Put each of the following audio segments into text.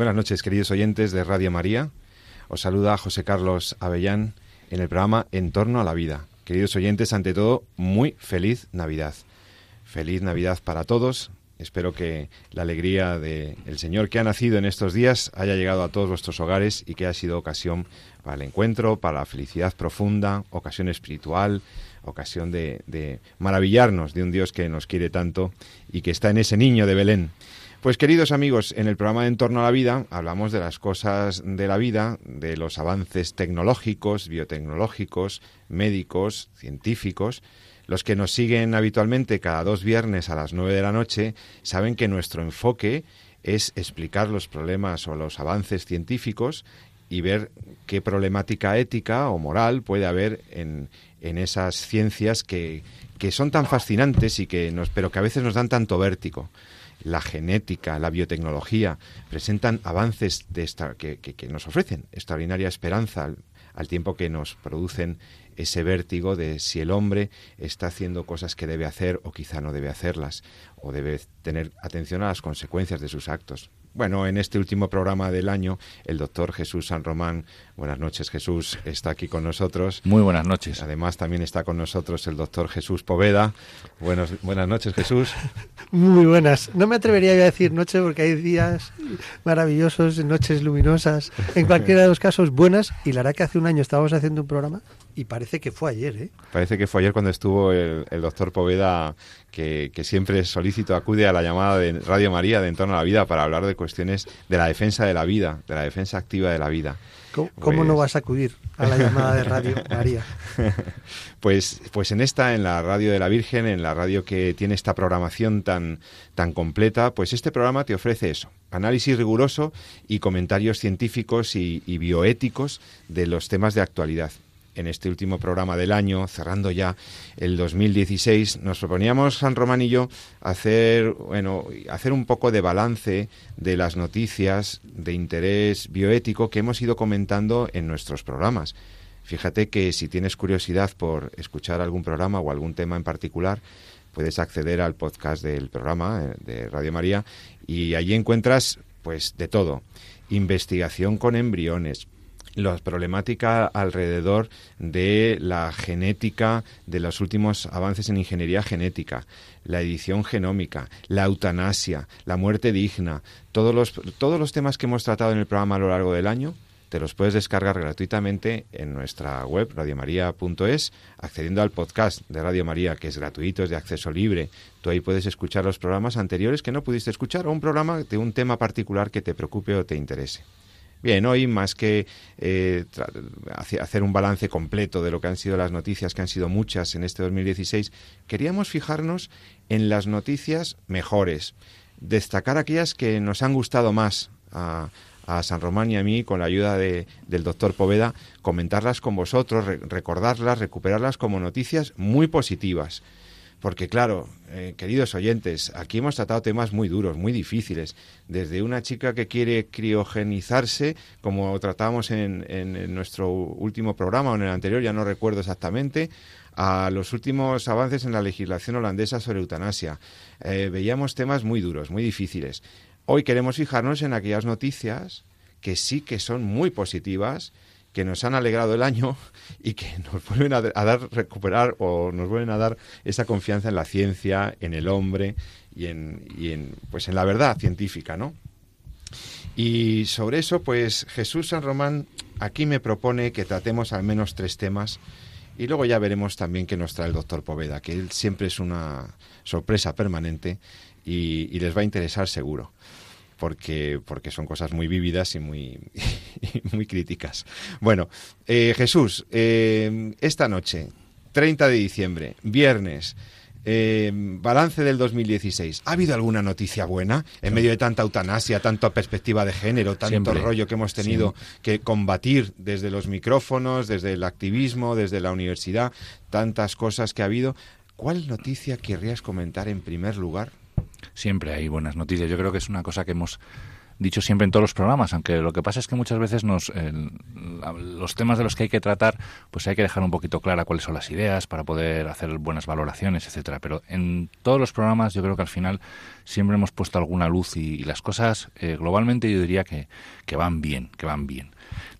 Buenas noches, queridos oyentes de Radio María. Os saluda José Carlos Avellán en el programa En torno a la vida. Queridos oyentes, ante todo, muy feliz Navidad. Feliz Navidad para todos. Espero que la alegría del Señor que ha nacido en estos días haya llegado a todos vuestros hogares y que haya sido ocasión para el encuentro, para la felicidad profunda, ocasión espiritual, ocasión de, de maravillarnos de un Dios que nos quiere tanto y que está en ese niño de Belén. Pues queridos amigos, en el programa de En torno a la vida hablamos de las cosas de la vida, de los avances tecnológicos, biotecnológicos, médicos, científicos. Los que nos siguen habitualmente cada dos viernes a las nueve de la noche saben que nuestro enfoque es explicar los problemas o los avances científicos y ver qué problemática ética o moral puede haber en, en esas ciencias que, que son tan fascinantes y que nos, pero que a veces nos dan tanto vértigo la genética, la biotecnología, presentan avances de esta, que, nos ofrecen extraordinaria esperanza al, tiempo que nos producen ese vértigo de si el hombre está haciendo cosas que debe hacer o quizá no debe hacerlas, o debe tener atención a las consecuencias de sus actos. Bueno, en este último programa del año, el doctor Jesús San Román, buenas noches Jesús, está aquí con nosotros. Muy buenas noches. Además también está con nosotros el doctor Jesús Poveda. Buenos, buenas noches Jesús. Muy buenas. No me atrevería a decir noche porque hay días maravillosos, noches luminosas, en cualquiera de los casos buenas. Y la verdad que hace un año estábamos haciendo un programa y parece que fue ayer, ¿eh? Parece que fue ayer cuando estuvo el, el doctor Poveda que, que, siempre solícito acude a la llamada de Radio María de En torno a la vida para hablar de cuestiones de la defensa de la vida, de la defensa activa de la vida. ¿Cómo, pues... ¿cómo no vas a acudir a la llamada de Radio María? pues, pues en esta, en la Radio de la Virgen, en la radio que tiene esta programación tan, tan completa, pues este programa te ofrece eso, análisis riguroso y comentarios científicos y, y bioéticos de los temas de actualidad en este último programa del año, cerrando ya el 2016, nos proponíamos San Román y yo hacer, bueno, hacer un poco de balance de las noticias de interés bioético que hemos ido comentando en nuestros programas. Fíjate que si tienes curiosidad por escuchar algún programa o algún tema en particular, puedes acceder al podcast del programa eh, de Radio María y allí encuentras pues de todo. Investigación con embriones, la problemática alrededor de la genética, de los últimos avances en ingeniería genética, la edición genómica, la eutanasia, la muerte digna, todos los, todos los temas que hemos tratado en el programa a lo largo del año, te los puedes descargar gratuitamente en nuestra web radiomaria.es, accediendo al podcast de Radio María, que es gratuito, es de acceso libre. Tú ahí puedes escuchar los programas anteriores que no pudiste escuchar o un programa de un tema particular que te preocupe o te interese. Bien, hoy más que eh, hacer un balance completo de lo que han sido las noticias, que han sido muchas en este 2016, queríamos fijarnos en las noticias mejores, destacar aquellas que nos han gustado más a, San Román y a mí, con la ayuda de, del doctor Poveda, comentarlas con vosotros, re, recordarlas, recuperarlas como noticias muy positivas. Porque claro, eh, queridos oyentes, aquí hemos tratado temas muy duros, muy difíciles, desde una chica que quiere criogenizarse, como tratamos en, en, nuestro último programa o en el anterior, ya no recuerdo exactamente, a los últimos avances en la legislación holandesa sobre eutanasia. Eh, veíamos temas muy duros, muy difíciles. Hoy queremos fijarnos en aquellas noticias que sí que son muy positivas, que nos han alegrado el año y que nos vuelven a, dar, recuperar o nos vuelven a dar esa confianza en la ciencia, en el hombre y en, pues en la verdad científica, ¿no? Y sobre eso, pues Jesús San Román aquí me propone que tratemos al menos tres temas y luego ya veremos también qué nos trae el doctor Poveda, que él siempre es una sorpresa permanente y les va a interesar seguro porque, porque son cosas muy vívidas y muy, y muy críticas. Bueno, eh, Jesús, eh, esta noche, 30 de diciembre, viernes, eh, balance del 2016. ¿Ha habido alguna noticia buena en medio de tanta eutanasia, tanta perspectiva de género, tanto rollo que hemos tenido que combatir desde los micrófonos, desde el activismo, desde la universidad, tantas cosas que ha habido? ¿Cuál noticia querrías comentar en primer lugar? Siempre hay buenas noticias. Yo creo que es una cosa que hemos dicho siempre en todos los programas, aunque lo que pasa es que muchas veces nos, los temas de los que hay que tratar, pues hay que dejar un poquito clara cuáles son las ideas para poder hacer buenas valoraciones, etcétera. Pero en todos los programas yo creo que al final siempre hemos puesto alguna luz y, las cosas eh, globalmente yo diría que, que van bien, que van bien.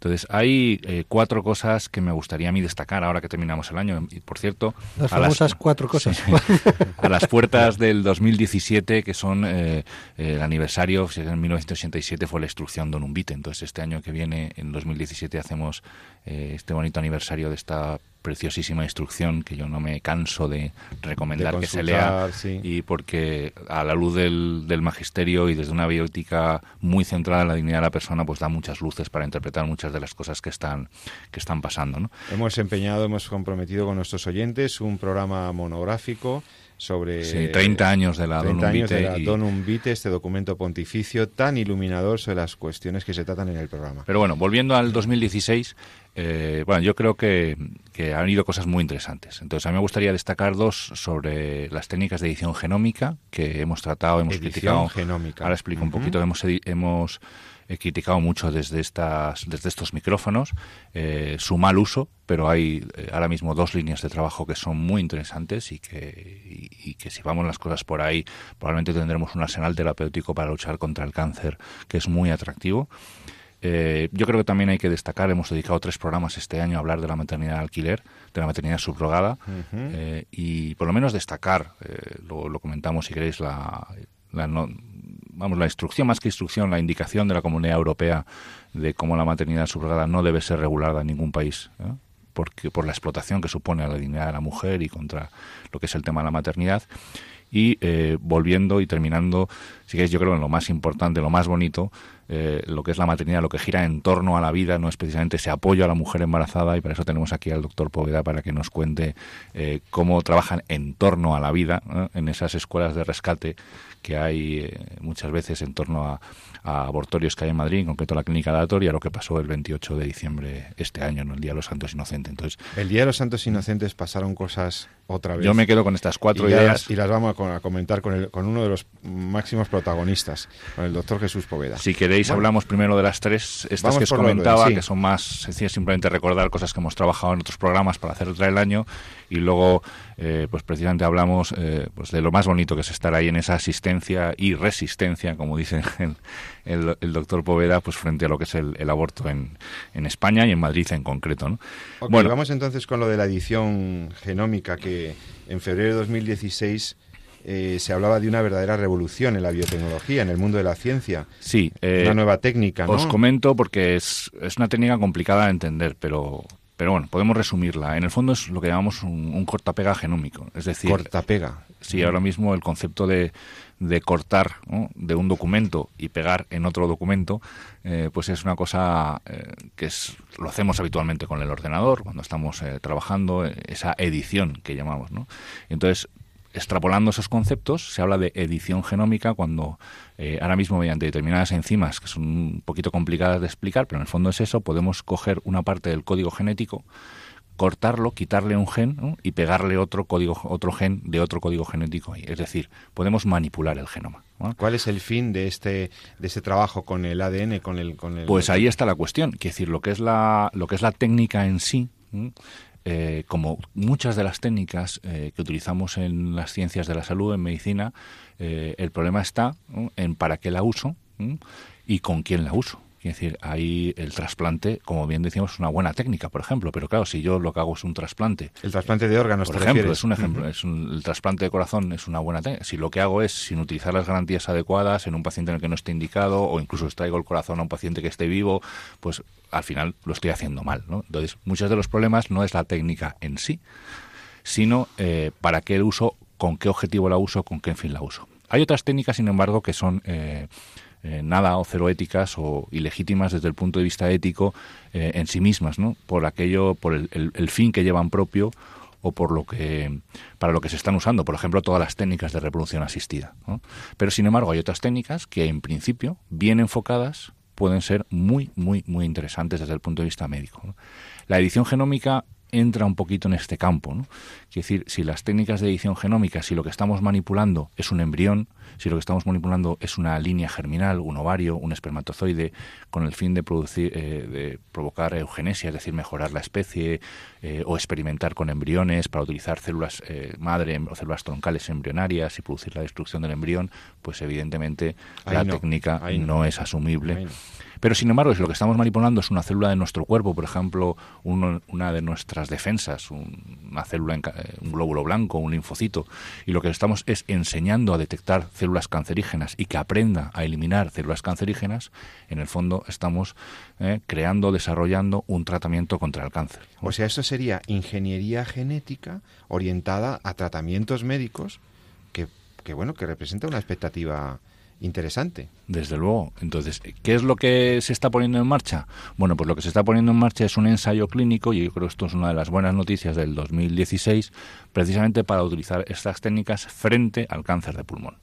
Entonces, hay eh, cuatro cosas que me gustaría a mí destacar ahora que terminamos el año. Y, por cierto... Las famosas cuatro cosas. a las puertas del 2017, que son eh, el aniversario, en 1987 fue la instrucción Don Umbite. Entonces, este año que viene, en 2017, hacemos eh, este bonito aniversario de esta preciosísima instrucción que yo no me canso de recomendar que se lea y porque a la luz del, del, magisterio y desde una biótica muy centrada en la dignidad de la persona pues da muchas luces para interpretar muchas de las cosas que están que están pasando ¿no? hemos empeñado hemos comprometido con nuestros oyentes un programa monográfico sobre sí, 30 años de la Donum Vitae. Donum Vitae, este documento pontificio tan iluminador sobre las cuestiones que se tratan en el programa. Pero bueno, volviendo al 2016, eh, bueno, yo creo que, que, han ido cosas muy interesantes. Entonces, a mí me gustaría destacar dos sobre las técnicas de edición genómica que hemos tratado, hemos edición criticado. genómica. Ahora explico un poquito. Hemos, hemos he criticado mucho desde estas desde estos micrófonos eh, su mal uso pero hay eh, ahora mismo dos líneas de trabajo que son muy interesantes y que y, que si vamos las cosas por ahí probablemente tendremos un arsenal terapéutico para luchar contra el cáncer que es muy atractivo. Eh, yo creo que también hay que destacar, hemos dedicado tres programas este año a hablar de la maternidad alquiler, de la maternidad subrogada, y por lo menos destacar, lo, lo, comentamos si queréis, la, la vamos, la instrucción, más que instrucción, la indicación de la Comunidad Europea de cómo la maternidad subrogada no debe ser regulada en ningún país, ¿eh? porque por la explotación que supone a la dignidad de la mujer y contra lo que es el tema de la maternidad. Y eh, volviendo y terminando, si queréis, yo creo en lo más importante, lo más bonito, eh, lo que es la maternidad, lo que gira en torno a la vida, no es precisamente ese apoyo a la mujer embarazada, y para eso tenemos aquí al doctor Poveda para que nos cuente cómo trabajan en torno a la vida en esas escuelas de rescate que hay eh, muchas veces en torno a, abortorios que hay en Madrid, en concreto la clínica de Atoria, lo que pasó el 28 de diciembre este año, en el Día de los Santos Inocentes. Entonces, el Día de los Santos Inocentes pasaron cosas otra vez. Yo me quedo con estas cuatro ideas. y las vamos a, comentar con, el, con uno de los máximos protagonistas, con el doctor Jesús Poveda. Si queréis, hablamos primero de las tres, estas que os comentaba, que son más sencillas, simplemente recordar cosas que hemos trabajado en otros programas para hacer otra el año, y luego, eh, pues precisamente hablamos eh, pues de lo más bonito que es estar ahí en esa asistencia y resistencia, como dice el, el, doctor Poveda, pues frente a lo que es el, aborto en, en, España y en Madrid en concreto. ¿no? bueno, vamos entonces con lo de la edición genómica que en febrero de 2016 eh, se hablaba de una verdadera revolución en la biotecnología, en el mundo de la ciencia. Sí. Eh, una nueva técnica, Os comento porque es, es una técnica complicada de entender, pero, pero bueno, podemos resumirla. En el fondo es lo que llamamos un, un cortapega genómico. Es decir... Cortapega. Sí, ahora mismo el concepto de de cortar de un documento y pegar en otro documento, eh, pues es una cosa eh, que es, lo hacemos habitualmente con el ordenador cuando estamos eh, trabajando, esa edición que llamamos. ¿no? Entonces, extrapolando esos conceptos, se habla de edición genómica cuando ahora mismo mediante determinadas enzimas que son un poquito complicadas de explicar, pero en el fondo es eso, podemos coger una parte del código genético cortarlo, quitarle un gen y pegarle otro código, otro gen de otro código genético ahí. Es decir, podemos manipular el genoma. ¿Cuál es el fin de este de este trabajo con el ADN, con el, con el Pues ahí está la cuestión. Quiere decir, lo que es la lo que es la técnica en sí. Eh, como muchas de las técnicas eh, que utilizamos en las ciencias de la salud, en medicina, eh, el problema está en para qué la uso y con quién la uso. Quiere decir, ahí el trasplante, como bien decíamos, es una buena técnica, por ejemplo. Pero claro, si yo lo que hago es un trasplante. El trasplante de órganos, por ejemplo, es un ejemplo. es el trasplante de corazón es una buena técnica. Si lo que hago es, sin utilizar las garantías adecuadas, en un paciente en el que no esté indicado, o incluso extraigo el corazón a un paciente que esté vivo, pues al final lo estoy haciendo mal. ¿no? Entonces, muchos de los problemas no es la técnica en sí, sino eh, para qué uso, con qué objetivo la uso, con qué fin la uso. Hay otras técnicas, sin embargo, que son eh, eh, nada o cero éticas o ilegítimas desde el punto de vista ético eh, en sí mismas, ¿no? Por aquello, por el, fin que llevan propio o por lo que para lo que se están usando, por ejemplo, todas las técnicas de reproducción asistida. Pero sin embargo, hay otras técnicas que en principio, bien enfocadas, pueden ser muy, muy, muy interesantes desde el punto de vista médico. La edición genómica entra un poquito en este campo. ¿no? Es decir, si las técnicas de edición genómica, si lo que estamos manipulando es un embrión, si lo que estamos manipulando es una línea germinal, un ovario, un espermatozoide, con el fin de producir, eh, de provocar eugenesia, es decir, mejorar la especie, eh, o experimentar con embriones para utilizar células eh, madre o células troncales embrionarias y producir la destrucción del embrión, pues evidentemente la técnica no. es asumible. Pero sin embargo, si lo que estamos manipulando es una célula de nuestro cuerpo, por ejemplo, una de nuestras defensas, una célula, eh, un glóbulo blanco, un linfocito, y lo que estamos es enseñando a detectar células cancerígenas y que aprenda a eliminar células cancerígenas, en el fondo estamos eh, creando, desarrollando un tratamiento contra el cáncer. O sea, eso sería ingeniería genética orientada a tratamientos médicos que, que bueno, que representa una expectativa interesante. Desde luego. Entonces, ¿qué es lo que se está poniendo en marcha? Bueno, pues lo que se está poniendo en marcha es un ensayo clínico, y yo creo que esto es una de las buenas noticias del 2016, precisamente para utilizar estas técnicas frente al cáncer de pulmón.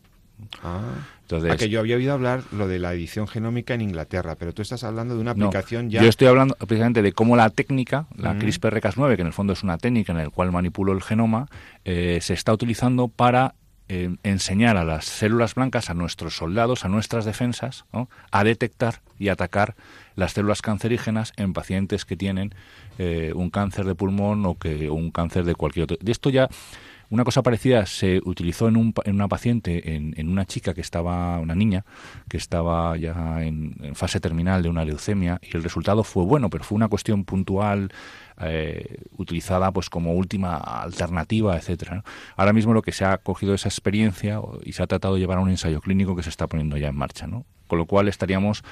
Ah, Entonces, que yo había oído hablar lo de la edición genómica en Inglaterra, pero tú estás hablando de una aplicación ya. Yo estoy hablando precisamente de cómo la técnica, la CRISPR-Cas9, que en el fondo es una técnica en la cual manipulo el genoma, eh, se está utilizando para enseñar a las células blancas, a nuestros soldados, a nuestras defensas, a detectar y atacar las células cancerígenas en pacientes que tienen eh, un cáncer de pulmón o que un cáncer de cualquier otro. De esto ya una cosa parecida se utilizó en, un, en una paciente, en, una chica que estaba, una niña, que estaba ya en, en, fase terminal de una leucemia y el resultado fue bueno, pero fue una cuestión puntual eh, utilizada pues como última alternativa, etcétera. Ahora mismo lo que se ha cogido esa experiencia y se ha tratado de llevar a un ensayo clínico que se está poniendo ya en marcha, ¿no? Con lo cual estaríamos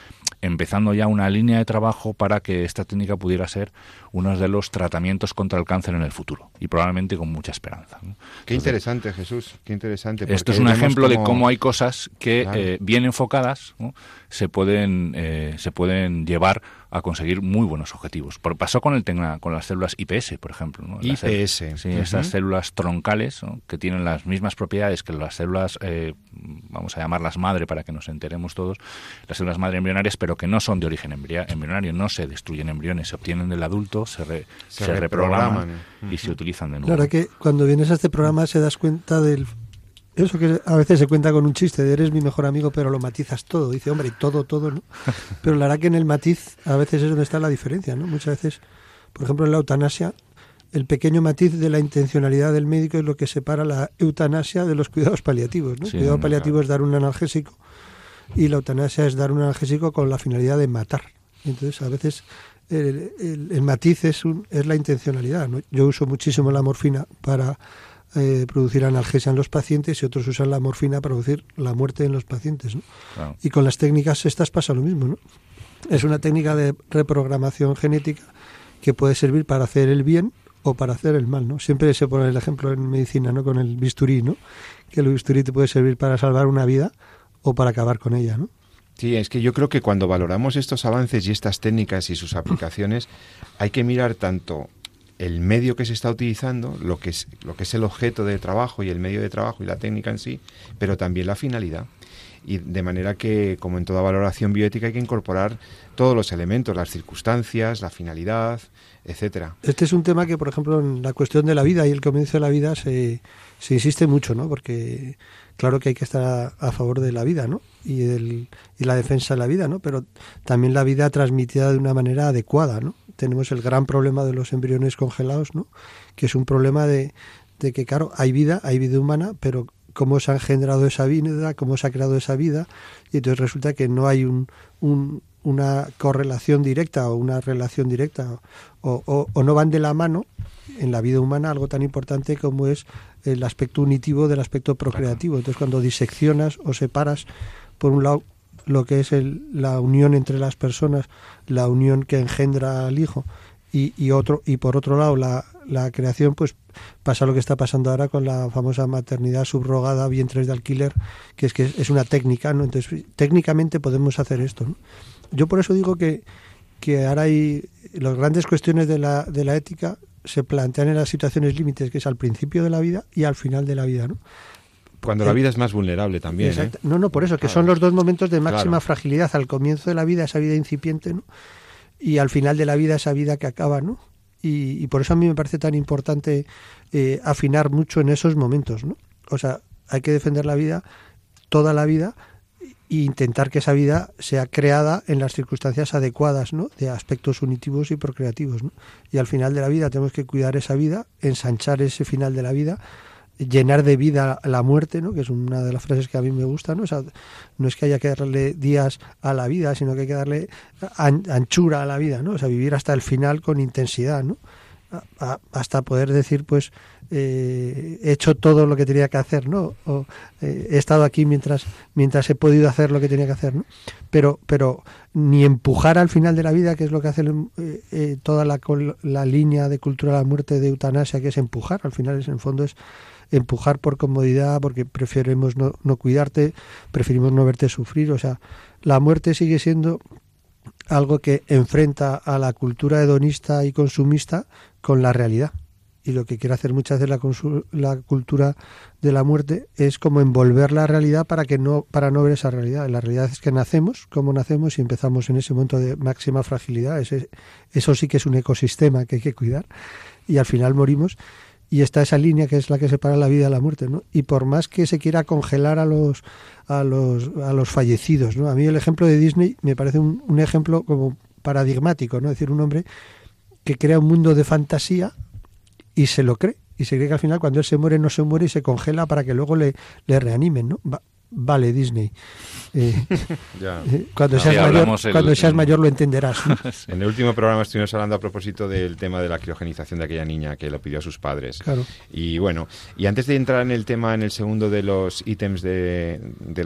empezando ya una línea de trabajo para que esta técnica pudiera ser uno de los tratamientos contra el cáncer en el futuro y probablemente con mucha esperanza. Qué interesante, Jesús, qué interesante. Esto es un ejemplo de cómo hay cosas que eh, bien enfocadas se pueden eh, se pueden llevar a conseguir muy buenos objetivos. Por, pasó con el con las células IPS, por ejemplo. IPS. sí, esas células troncales que tienen las mismas propiedades que las células, eh, vamos a llamarlas madre para que nos enteremos todos, las células madre embrionarias, pero que no son de origen embrionario, no se destruyen embriones, se obtienen del adulto, se, se, reprograman, y se utilizan de nuevo. Claro que cuando vienes a este programa se das cuenta del eso que a veces se cuenta con un chiste de eres mi mejor amigo, pero lo matizas todo. Dice, hombre, todo, todo, ¿no? Pero la verdad que en el matiz a veces es donde está la diferencia, ¿no? Muchas veces, por ejemplo, en la eutanasia, el pequeño matiz de la intencionalidad del médico es lo que separa la eutanasia de los cuidados paliativos, ¿no? el cuidado paliativo es dar un analgésico y la eutanasia es dar un analgésico con la finalidad de matar. Entonces, a veces el, el, matiz es, un, es la intencionalidad. ¿no? Yo uso muchísimo la morfina para eh, producir analgesia en los pacientes y otros usan la morfina para producir la muerte en los pacientes. ¿no? Y con las técnicas estas pasa lo mismo. ¿no? Es una técnica de reprogramación genética que puede servir para hacer el bien o para hacer el mal. ¿no? Siempre se pone el ejemplo en medicina ¿no? con el bisturí, ¿no? que el bisturí te puede servir para salvar una vida o para acabar con ella. ¿no? Sí, es que yo creo que cuando valoramos estos avances y estas técnicas y sus aplicaciones, hay que mirar tanto el medio que se está utilizando, lo que es lo que es el objeto de trabajo y el medio de trabajo y la técnica en sí, pero también la finalidad. Y de manera que, como en toda valoración bioética, hay que incorporar todos los elementos, las circunstancias, la finalidad, etcétera. Este es un tema que, por ejemplo, en la cuestión de la vida y el comienzo de la vida se, se insiste mucho, ¿no? Porque claro que hay que estar a, favor de la vida, ¿no? Y, del, y la defensa de la vida, ¿no? Pero también la vida transmitida de una manera adecuada, ¿no? tenemos el gran problema de los embriones congelados, ¿no? que es un problema de, de que, claro, hay vida, hay vida humana, pero cómo se ha engendrado esa vida, cómo se ha creado esa vida, y entonces resulta que no hay un, un, una correlación directa o una relación directa, o, o, o, no van de la mano en la vida humana algo tan importante como es el aspecto unitivo del aspecto procreativo. Entonces cuando diseccionas o separas, por un lado, lo que es el, la unión entre las personas, la unión que engendra al hijo, y, y, otro, y por otro lado la, la creación, pues pasa lo que está pasando ahora con la famosa maternidad subrogada, vientres de alquiler, que es que es una técnica, ¿no? Entonces, técnicamente podemos hacer esto, ¿no? Yo por eso digo que, que ahora hay las grandes cuestiones de la, de la ética se plantean en las situaciones límites, que es al principio de la vida y al final de la vida, ¿no? Cuando la vida es más vulnerable también. ¿eh? No, no, por eso, que son los dos momentos de máxima fragilidad. Al comienzo de la vida, esa vida incipiente, ¿no? Y al final de la vida, esa vida que acaba, ¿no? Y, por eso a mí me parece tan importante eh, afinar mucho en esos momentos, ¿no? O sea, hay que defender la vida, toda la vida, e intentar que esa vida sea creada en las circunstancias adecuadas, ¿no? De aspectos unitivos y procreativos, ¿no? Y al final de la vida tenemos que cuidar esa vida, ensanchar ese final de la vida, llenar de vida la muerte, ¿no? que es una de las frases que a mí me gusta, ¿no? no es que haya que darle días a la vida, sino que hay que darle anchura a la vida, ¿no? O sea, vivir hasta el final con intensidad, ¿no? hasta poder decir, pues, eh, he hecho todo lo que tenía que hacer, ¿no? O, eh, he estado aquí mientras, mientras he podido hacer lo que tenía que hacer, ¿no? Pero, pero ni empujar al final de la vida, que es lo que hace eh, toda la, la línea de cultura de la muerte de eutanasia, que es empujar, al final es, en el fondo es empujar por comodidad, porque preferimos no, no cuidarte, preferimos no verte sufrir. O sea, la muerte sigue siendo algo que enfrenta a la cultura hedonista y consumista con la realidad. Y lo que quiere hacer muchas veces la, la cultura de la muerte es como envolver la realidad para que no para no ver esa realidad. La realidad es que nacemos, como nacemos y empezamos en ese momento de máxima fragilidad. Eso sí que es un ecosistema que hay que cuidar y al final morimos y está esa línea que es la que separa la vida de la muerte. Y por más que se quiera congelar a los a los a los fallecidos, ¿no? A mí el ejemplo de Disney me parece un, un ejemplo como paradigmático, ¿no? Es decir, un hombre que crea un mundo de fantasía y se lo cree y se cree que al final cuando él se muere no se muere y se congela para que luego le, le reanimen, ¿no? Vale Disney. Eh, eh, cuando, seas, mayor, cuando seas mayor lo entenderás. En el último programa estuvimos hablando a propósito del tema de la criogenización de aquella niña que lo pidió a sus padres. Claro. Y bueno, y antes de entrar en el tema, en el segundo de los ítems de, de,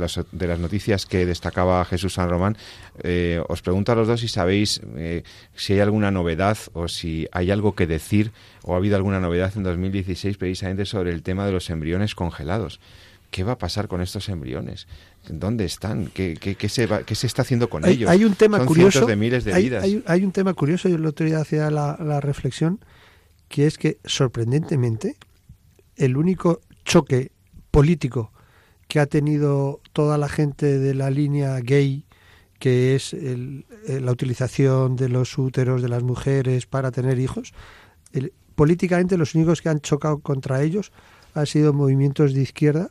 las noticias que destacaba Jesús San Román, eh, os pregunto a los dos si sabéis si hay alguna novedad o si hay algo que decir o ha habido alguna novedad en 2016 precisamente sobre el tema de los embriones congelados. ¿Qué va a pasar con estos embriones? ¿Dónde están? ¿Qué, qué, se, va, qué se, está haciendo con ellos? Hay un tema curioso. de miles de hay, vidas. Hay, un tema curioso, yo el otro día hacía la, la reflexión, que es que sorprendentemente el único choque político que ha tenido toda la gente de la línea gay, que es el, la utilización de los úteros de las mujeres para tener hijos, políticamente los únicos que han chocado contra ellos han sido movimientos de izquierda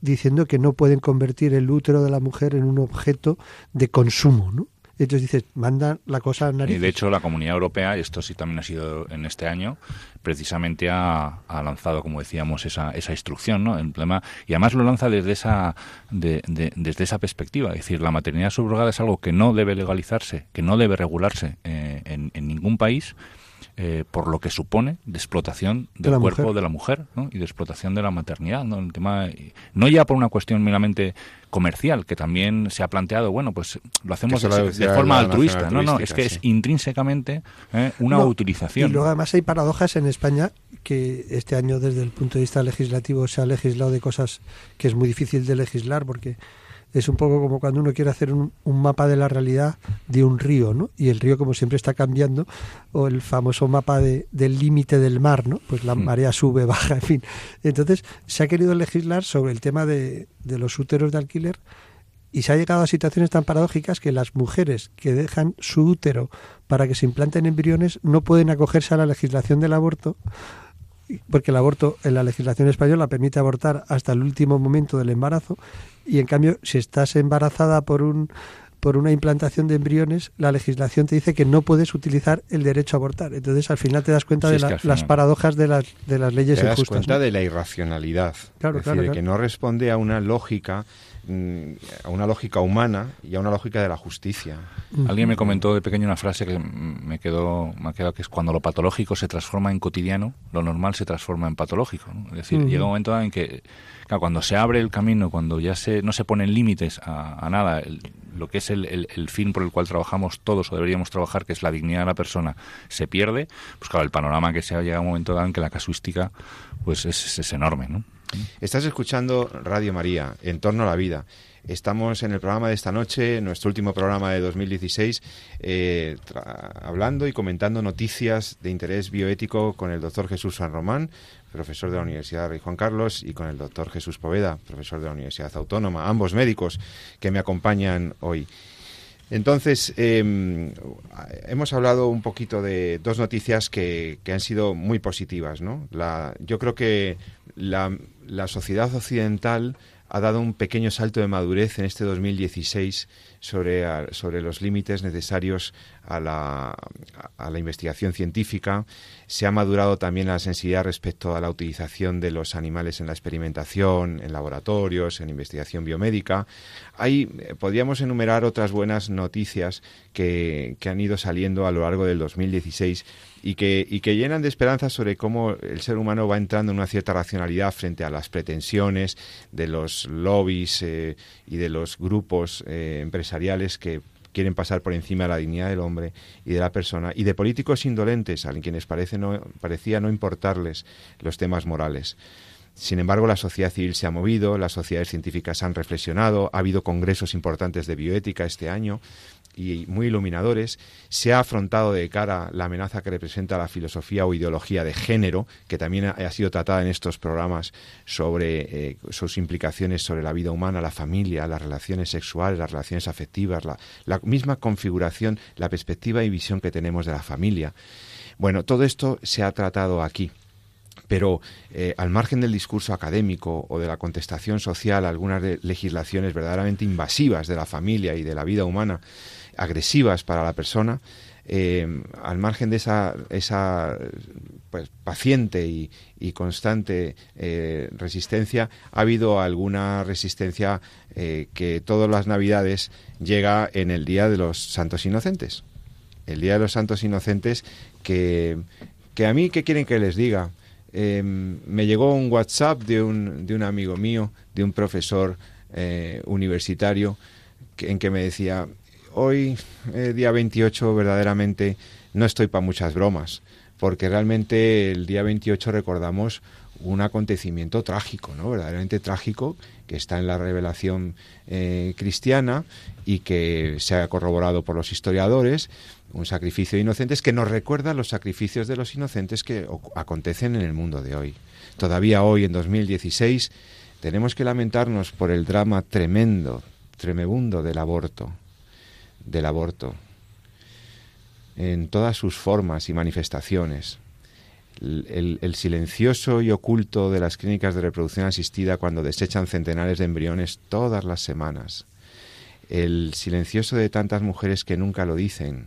diciendo que no pueden convertir el útero de la mujer en un objeto de consumo, ¿no? Entonces dices, mandan la cosa a nariz. Y de hecho la Comunidad Europea, esto sí también ha sido en este año, precisamente ha, lanzado, como decíamos, esa, esa instrucción, ¿no? El problema, y además lo lanza desde esa, desde esa perspectiva. Es decir, la maternidad subrogada es algo que no debe legalizarse, que no debe regularse eh, en ningún país, eh, por lo que supone de explotación del cuerpo de la mujer y de explotación de la maternidad. ¿no? El tema, no ya por una cuestión meramente comercial, que también se ha planteado, bueno, pues lo hacemos de, forma altruista. No, no, es que es intrínsecamente ¿eh? una utilización. Y luego además hay paradojas en España que este año desde el punto de vista legislativo se ha legislado de cosas que es muy difícil de legislar porque es un poco como cuando uno quiere hacer un, mapa de la realidad de un río, ¿no? Y el río, como siempre, está cambiando, o el famoso mapa de, del límite del mar, ¿no? Pues la hmm. marea sube, baja, en fin. Entonces, se ha querido legislar sobre el tema de, de los úteros de alquiler y se ha llegado a situaciones tan paradójicas que las mujeres que dejan su útero para que se implanten embriones no pueden acogerse a la legislación del aborto porque el aborto en la legislación española permite abortar hasta el último momento del embarazo y en cambio si estás embarazada por un por una implantación de embriones, la legislación te dice que no puedes utilizar el derecho a abortar. Entonces, al final te das cuenta de las paradojas de las, de las leyes te das cuenta de la irracionalidad. Claro, es decir, de que no responde a una lógica Mm, a una lógica humana y a una lógica de la justicia. Alguien me comentó de pequeño una frase que me quedó, me ha quedado que es cuando lo patológico se transforma en cotidiano, lo normal se transforma en patológico. Es decir, llega un momento en que cuando se abre el camino, cuando ya se, no se ponen límites a, nada, lo que es el, el, fin por el cual trabajamos todos o deberíamos trabajar, que es la dignidad de la persona, se pierde, pues claro, el panorama que se ha llegado un momento dado en que la casuística pues es, es enorme, ¿no? Estás escuchando Radio María, En torno a la vida. Estamos en el programa de esta noche, nuestro último programa de 2016, eh, hablando y comentando noticias de interés bioético con el doctor Jesús San Román, profesor de la Universidad Rey Juan Carlos, y con el doctor Jesús Poveda, profesor de la Universidad Autónoma, ambos médicos que me acompañan hoy. Entonces, em, hemos hablado un poquito de dos noticias que, han sido muy positivas. ¿no? yo creo que la, la sociedad occidental ha dado un pequeño salto de madurez en este 2016 sobre, sobre los límites necesarios a la, a la investigación científica. Se ha madurado también la sensibilidad respecto a la utilización de los animales en la experimentación, en laboratorios, en investigación biomédica. Hay, eh, podríamos enumerar otras buenas noticias que, que han ido saliendo a lo largo del 2016 y que, llenan de esperanza sobre cómo el ser humano va entrando en una cierta racionalidad frente a las pretensiones de los lobbies eh, y de los grupos eh, empresariales que quieren pasar por encima de la dignidad del hombre y de la persona, y de políticos indolentes, a quienes parece no, parecía no importarles los temas morales. Sin embargo, la sociedad civil se ha movido, las sociedades científicas han reflexionado, ha habido congresos importantes de bioética este año y muy iluminadores, se ha afrontado de cara la amenaza que representa la filosofía o ideología de género, que también ha, sido tratada en estos programas sobre eh, sus implicaciones sobre la vida humana, la familia, las relaciones sexuales, las relaciones afectivas, la, la misma configuración, la perspectiva y visión que tenemos de la familia. Bueno, todo esto se ha tratado aquí pero eh, al margen del discurso académico o de la contestación social algunas legislaciones verdaderamente invasivas de la familia y de la vida humana, agresivas para la persona, eh, al margen de esa, esa pues, paciente y, constante eh, resistencia, ha habido alguna resistencia que todas las navidades llega en el Día de los Santos Inocentes. El Día de los Santos Inocentes que, que a mí, ¿qué quieren que les diga? Em, me llegó un WhatsApp de un, de un amigo mío, de un profesor eh, universitario, en que me decía, hoy, eh, día 28, verdaderamente no estoy para muchas bromas, porque realmente el día 28 recordamos un acontecimiento trágico, ¿no? verdaderamente trágico, que está en la revelación eh, cristiana y que se ha corroborado por los historiadores, un sacrificio de inocentes que nos recuerda los sacrificios de los inocentes que acontecen en el mundo de hoy. Todavía hoy, en 2016, tenemos que lamentarnos por el drama tremendo, tremebundo del aborto, del aborto, en todas sus formas y manifestaciones. El, silencioso y oculto de las clínicas de reproducción asistida cuando desechan centenares de embriones todas las semanas. El silencioso de tantas mujeres que nunca lo dicen,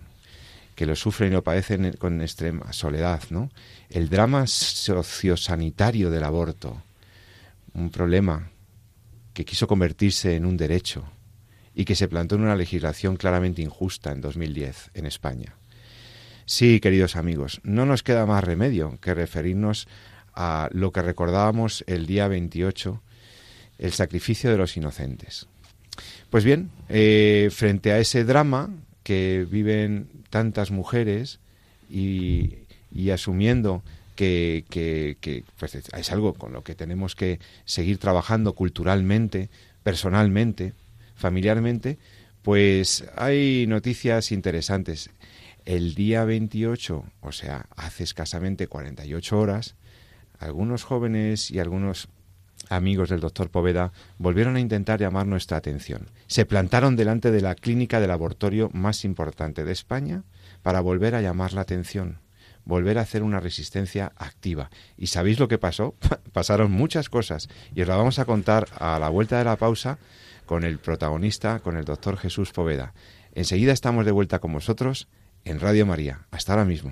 que lo sufren y lo padecen con extrema soledad, ¿no? El drama sociosanitario del aborto, un problema que quiso convertirse en un derecho y que se plantó en una legislación claramente injusta en 2010 en España. Sí, queridos amigos, no nos queda más remedio que referirnos a lo que recordábamos el día 28, el sacrificio de los inocentes. Pues bien, eh, frente a ese drama que viven tantas mujeres y, asumiendo que, pues, es algo con lo que tenemos que seguir trabajando culturalmente, personalmente, familiarmente, pues hay noticias interesantes. El día 28, o sea, hace escasamente 48 horas, algunos jóvenes y algunos amigos del doctor Poveda volvieron a intentar llamar nuestra atención. Se plantaron delante de la clínica del laboratorio más importante de España para volver a llamar la atención, volver a hacer una resistencia activa. ¿Y sabéis lo que pasó? Pasaron muchas cosas y os la vamos a contar a la vuelta de la pausa con el protagonista, con el doctor Jesús Poveda. Enseguida estamos de vuelta con vosotros en Radio María. Hasta ahora mismo.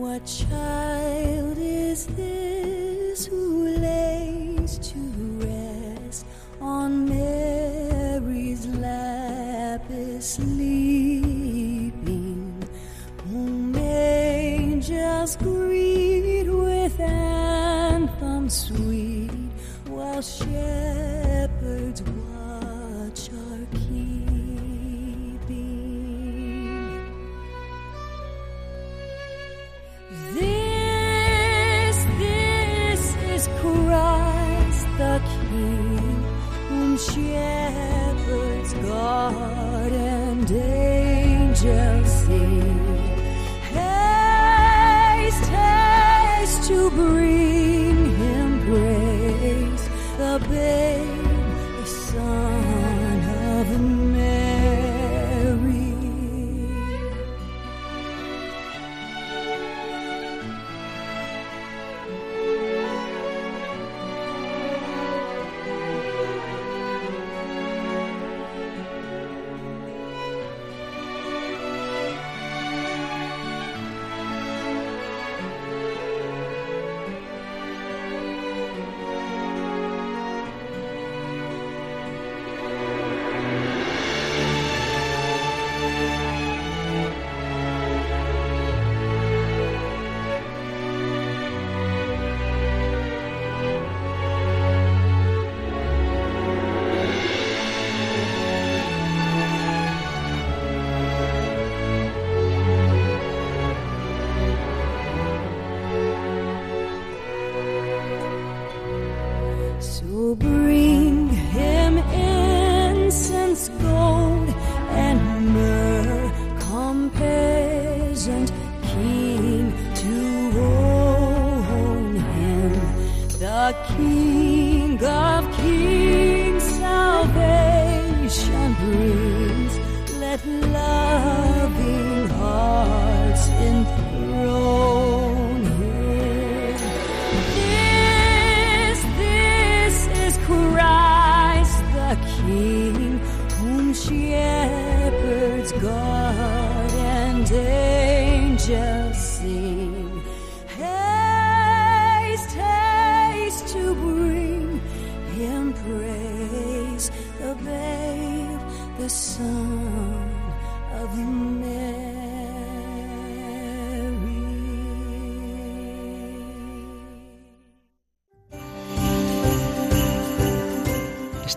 What child is this who lays to rest on Mary's lap is sleeping? Whom angels greet with anthems sweet while sharing.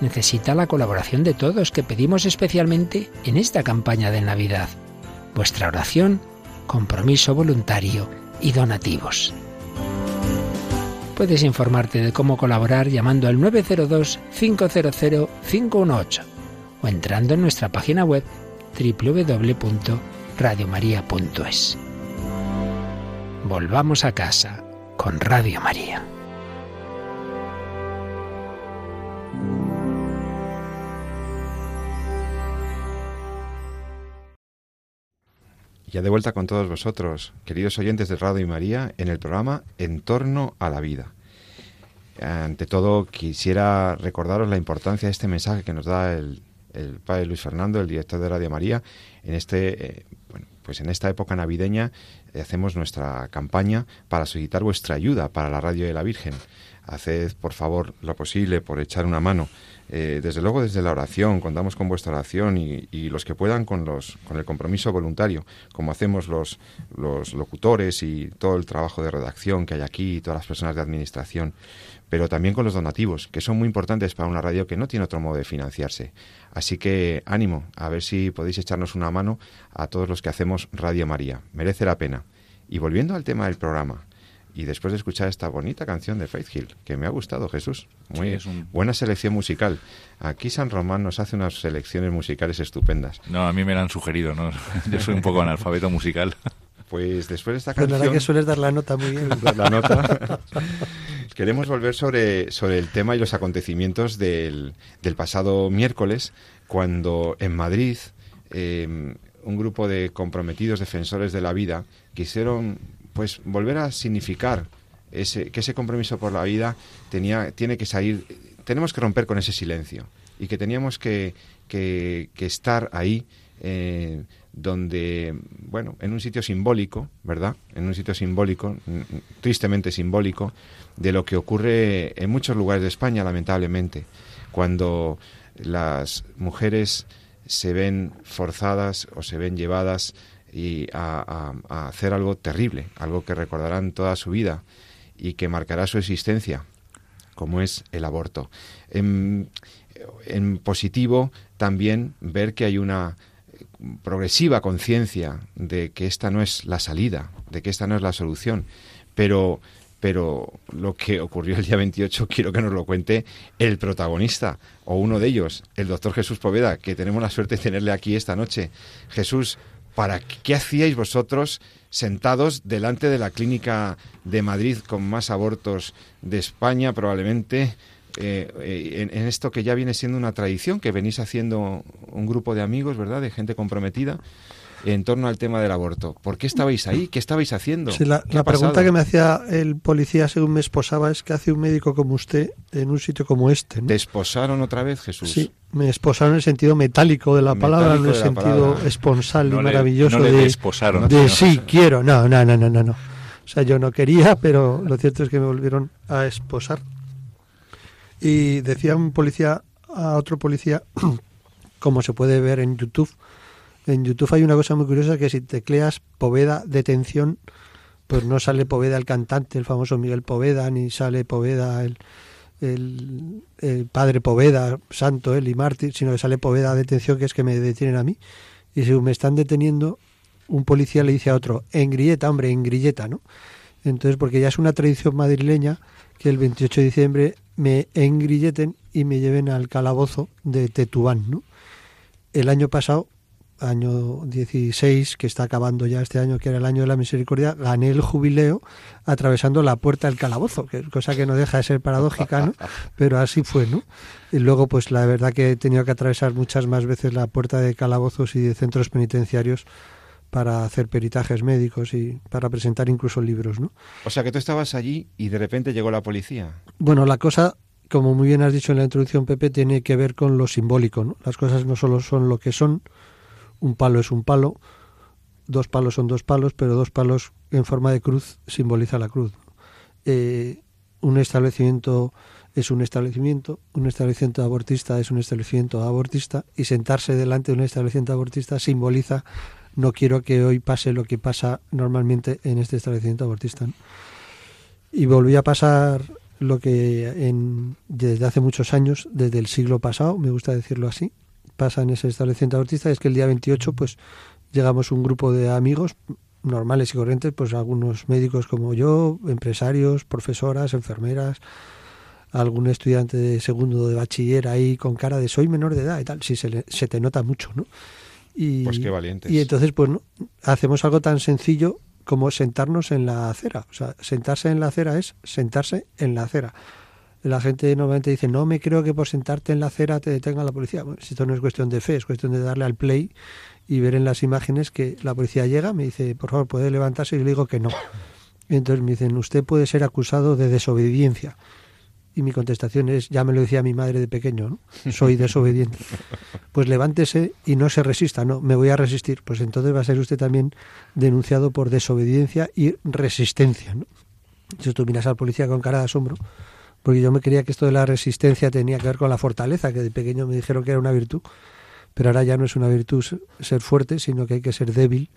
necesita la colaboración de todos que pedimos especialmente en esta campaña de Navidad. Vuestra oración, compromiso voluntario y donativos. Puedes informarte de cómo colaborar llamando al 902-500-518 o entrando en nuestra página web www.radiomaria.es. Volvamos a casa con Radio María. Ya de vuelta con todos vosotros, queridos oyentes de Radio y María, en el programa En torno a la vida. Ante todo, quisiera recordaros la importancia de este mensaje que nos da el, el padre Luis Fernando, el director de Radio María, en este, eh, pues en esta época navideña eh, hacemos nuestra campaña para solicitar vuestra ayuda para la radio de la Virgen. Haced, por favor, lo posible por echar una mano. Eh, desde luego, desde la oración, contamos con vuestra oración y, y, los que puedan con, los, con el compromiso voluntario, como hacemos los, los locutores y todo el trabajo de redacción que hay aquí y todas las personas de administración pero también con los donativos, que son muy importantes para una radio que no tiene otro modo de financiarse. Así que ánimo, a ver si podéis echarnos una mano a todos los que hacemos Radio María. Merece la pena. Y volviendo al tema del programa, y después de escuchar esta bonita canción de Faith Hill, que me ha gustado, Jesús, muy Sí, es un- buena selección musical. Aquí San Román nos hace unas selecciones musicales estupendas. No, a mí me la han sugerido, ¿no? Yo soy un poco analfabeto musical. Pues después de esta Pero la verdad canción... que sueles dar la nota muy bien. la nota. Queremos volver sobre, sobre el tema y los acontecimientos del, del pasado miércoles, cuando en Madrid eh, un grupo de comprometidos defensores de la vida quisieron pues volver a significar ese, que ese compromiso por la vida tenía, tiene que salir, tenemos que romper con ese silencio y que teníamos que, que, que estar ahí eh, donde, bueno, en un sitio simbólico, ¿verdad? En un sitio simbólico, tristemente simbólico, de lo que ocurre en muchos lugares de España, lamentablemente, cuando las mujeres se ven forzadas o se ven llevadas y a, a- hacer algo terrible, algo que recordarán toda su vida y que marcará su existencia, como es el aborto. En, en positivo, también ver que hay una progresiva conciencia de que esta no es la salida, de que esta no es la solución, pero pero lo que ocurrió el día 28 quiero que nos lo cuente el protagonista o uno de ellos, el doctor Jesús Poveda, que tenemos la suerte de tenerle aquí esta noche. Jesús, ¿para qué, hacíais vosotros sentados delante de la clínica de Madrid con más abortos de España probablemente? eh, eh, en, en esto que ya viene siendo una tradición que venís haciendo un grupo de amigos, ¿verdad? De gente comprometida en torno al tema del aborto. ¿Por qué estabais ahí? ¿Qué estabais haciendo? Sí, la, ¿Qué la ha pregunta que me hacía el policía según me esposaba es qué hace un médico como usted en un sitio como este. ¿no? ¿Te esposaron otra vez, Jesús? Sí, me esposaron en el sentido metálico de la palabra, no en el sentido palabra. esponsal No y le- maravilloso no le de, desposaron, de sí, quiero. No, no, no, no, no, no. O sea, yo no quería, pero lo cierto es que me volvieron a esposar. Y decía un policía a otro policía, como se puede ver en YouTube, en YouTube hay una cosa muy curiosa que si tecleas Poveda detención, pues no sale Poveda el cantante, el famoso Miguel Poveda, ni sale Poveda el, el, padre Poveda, santo él y mártir, sino que sale Poveda detención, que es que me detienen a mí. Y si me están deteniendo, un policía le dice a otro, en grilleta, hombre, en grilleta, ¿no? Entonces, porque ya es una tradición madrileña que el 28 de diciembre me engrilleten y me lleven al calabozo de Tetuán, ¿no? El año pasado, año 16, que está acabando ya este año, que era el año de la misericordia, gané el jubileo atravesando la puerta del calabozo, que cosa que no deja de ser paradójica, ¿no? Pero así fue, ¿no? Y luego, pues la verdad que he tenido que atravesar muchas más veces la puerta de calabozos y de centros penitenciarios para hacer peritajes médicos y para presentar incluso libros, ¿no? O sea, que tú estabas allí y de repente llegó la policía. Bueno, la cosa, como muy bien has dicho en la introducción, Pepe, tiene que ver con lo simbólico. ¿no? Las cosas no solo son lo que son, un palo es un palo, dos palos son dos palos, pero dos palos en forma de cruz simboliza la cruz. Eh, un establecimiento es un establecimiento, un establecimiento abortista es un establecimiento abortista y sentarse delante de un establecimiento abortista simboliza no quiero que hoy pase lo que pasa normalmente en este establecimiento abortista. Y volví a pasar lo que en, desde hace muchos años, desde el siglo pasado, me gusta decirlo así, pasa en ese establecimiento abortista, es que el día 28 pues llegamos un grupo de amigos normales y corrientes, pues algunos médicos como yo, empresarios, profesoras, enfermeras, algún estudiante de segundo de bachiller ahí con cara de soy menor de edad y tal, sí se, le- se te nota mucho, ¿no? Y, Pues qué valientes. Y entonces, pues, ¿no? hacemos algo tan sencillo como sentarnos en la acera. O sea, sentarse en la acera es sentarse en la acera. La gente normalmente dice, no me creo que por sentarte en la acera te detenga la policía. Bueno, si esto no es cuestión de fe, es cuestión de darle al play y ver en las imágenes que la policía llega, me dice, por favor, ¿puede levantarse? Y yo le digo que no. Y entonces me dicen, usted puede ser acusado de desobediencia. Y mi contestación es, ya me lo decía mi madre de pequeño, ¿no? soy desobediente. Pues levántese y no se resista, no, me voy a resistir. Pues entonces va a ser usted también denunciado por desobediencia y resistencia. ¿no? Entonces tú miras al policía con cara de asombro, porque yo me creía que esto de la resistencia tenía que ver con la fortaleza, que de pequeño me dijeron que era una virtud, pero ahora ya no es una virtud ser fuerte, sino que hay que ser débil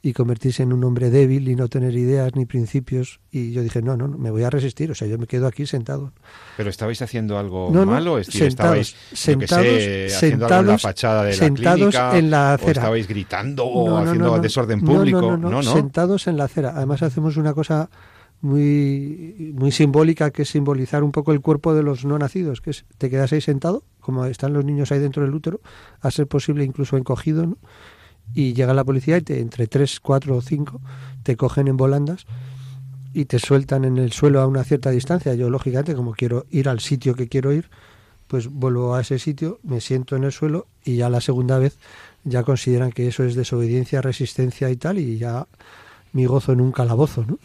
y convertirse en un hombre débil y no tener ideas ni principios. Y yo dije, no, no, no, me voy a resistir, o sea, yo me quedo aquí sentado. ¿Pero estabais haciendo algo No, no, malo? Sentados, estabais, yo qué sé, sentados, algo en la sentados, fachada de la sentados clínica, en la o acera. estabais gritando o No, no, haciendo no, no. desorden No, no, público. No, no, sentados en la acera. Además hacemos una cosa muy, muy simbólica que es simbolizar un poco el cuerpo de los no nacidos, que es te quedas ahí sentado, como están los niños ahí dentro del útero, a ser posible incluso encogido, ¿no? y llega la policía y te, entre tres, cuatro o cinco te cogen en volandas y te sueltan en el suelo a una cierta distancia. Yo, lógicamente, como quiero ir al sitio que quiero ir, pues vuelvo a ese sitio, me siento en el suelo y ya la segunda vez ya consideran que eso es desobediencia, resistencia y tal, y ya mi gozo en un calabozo, ¿no?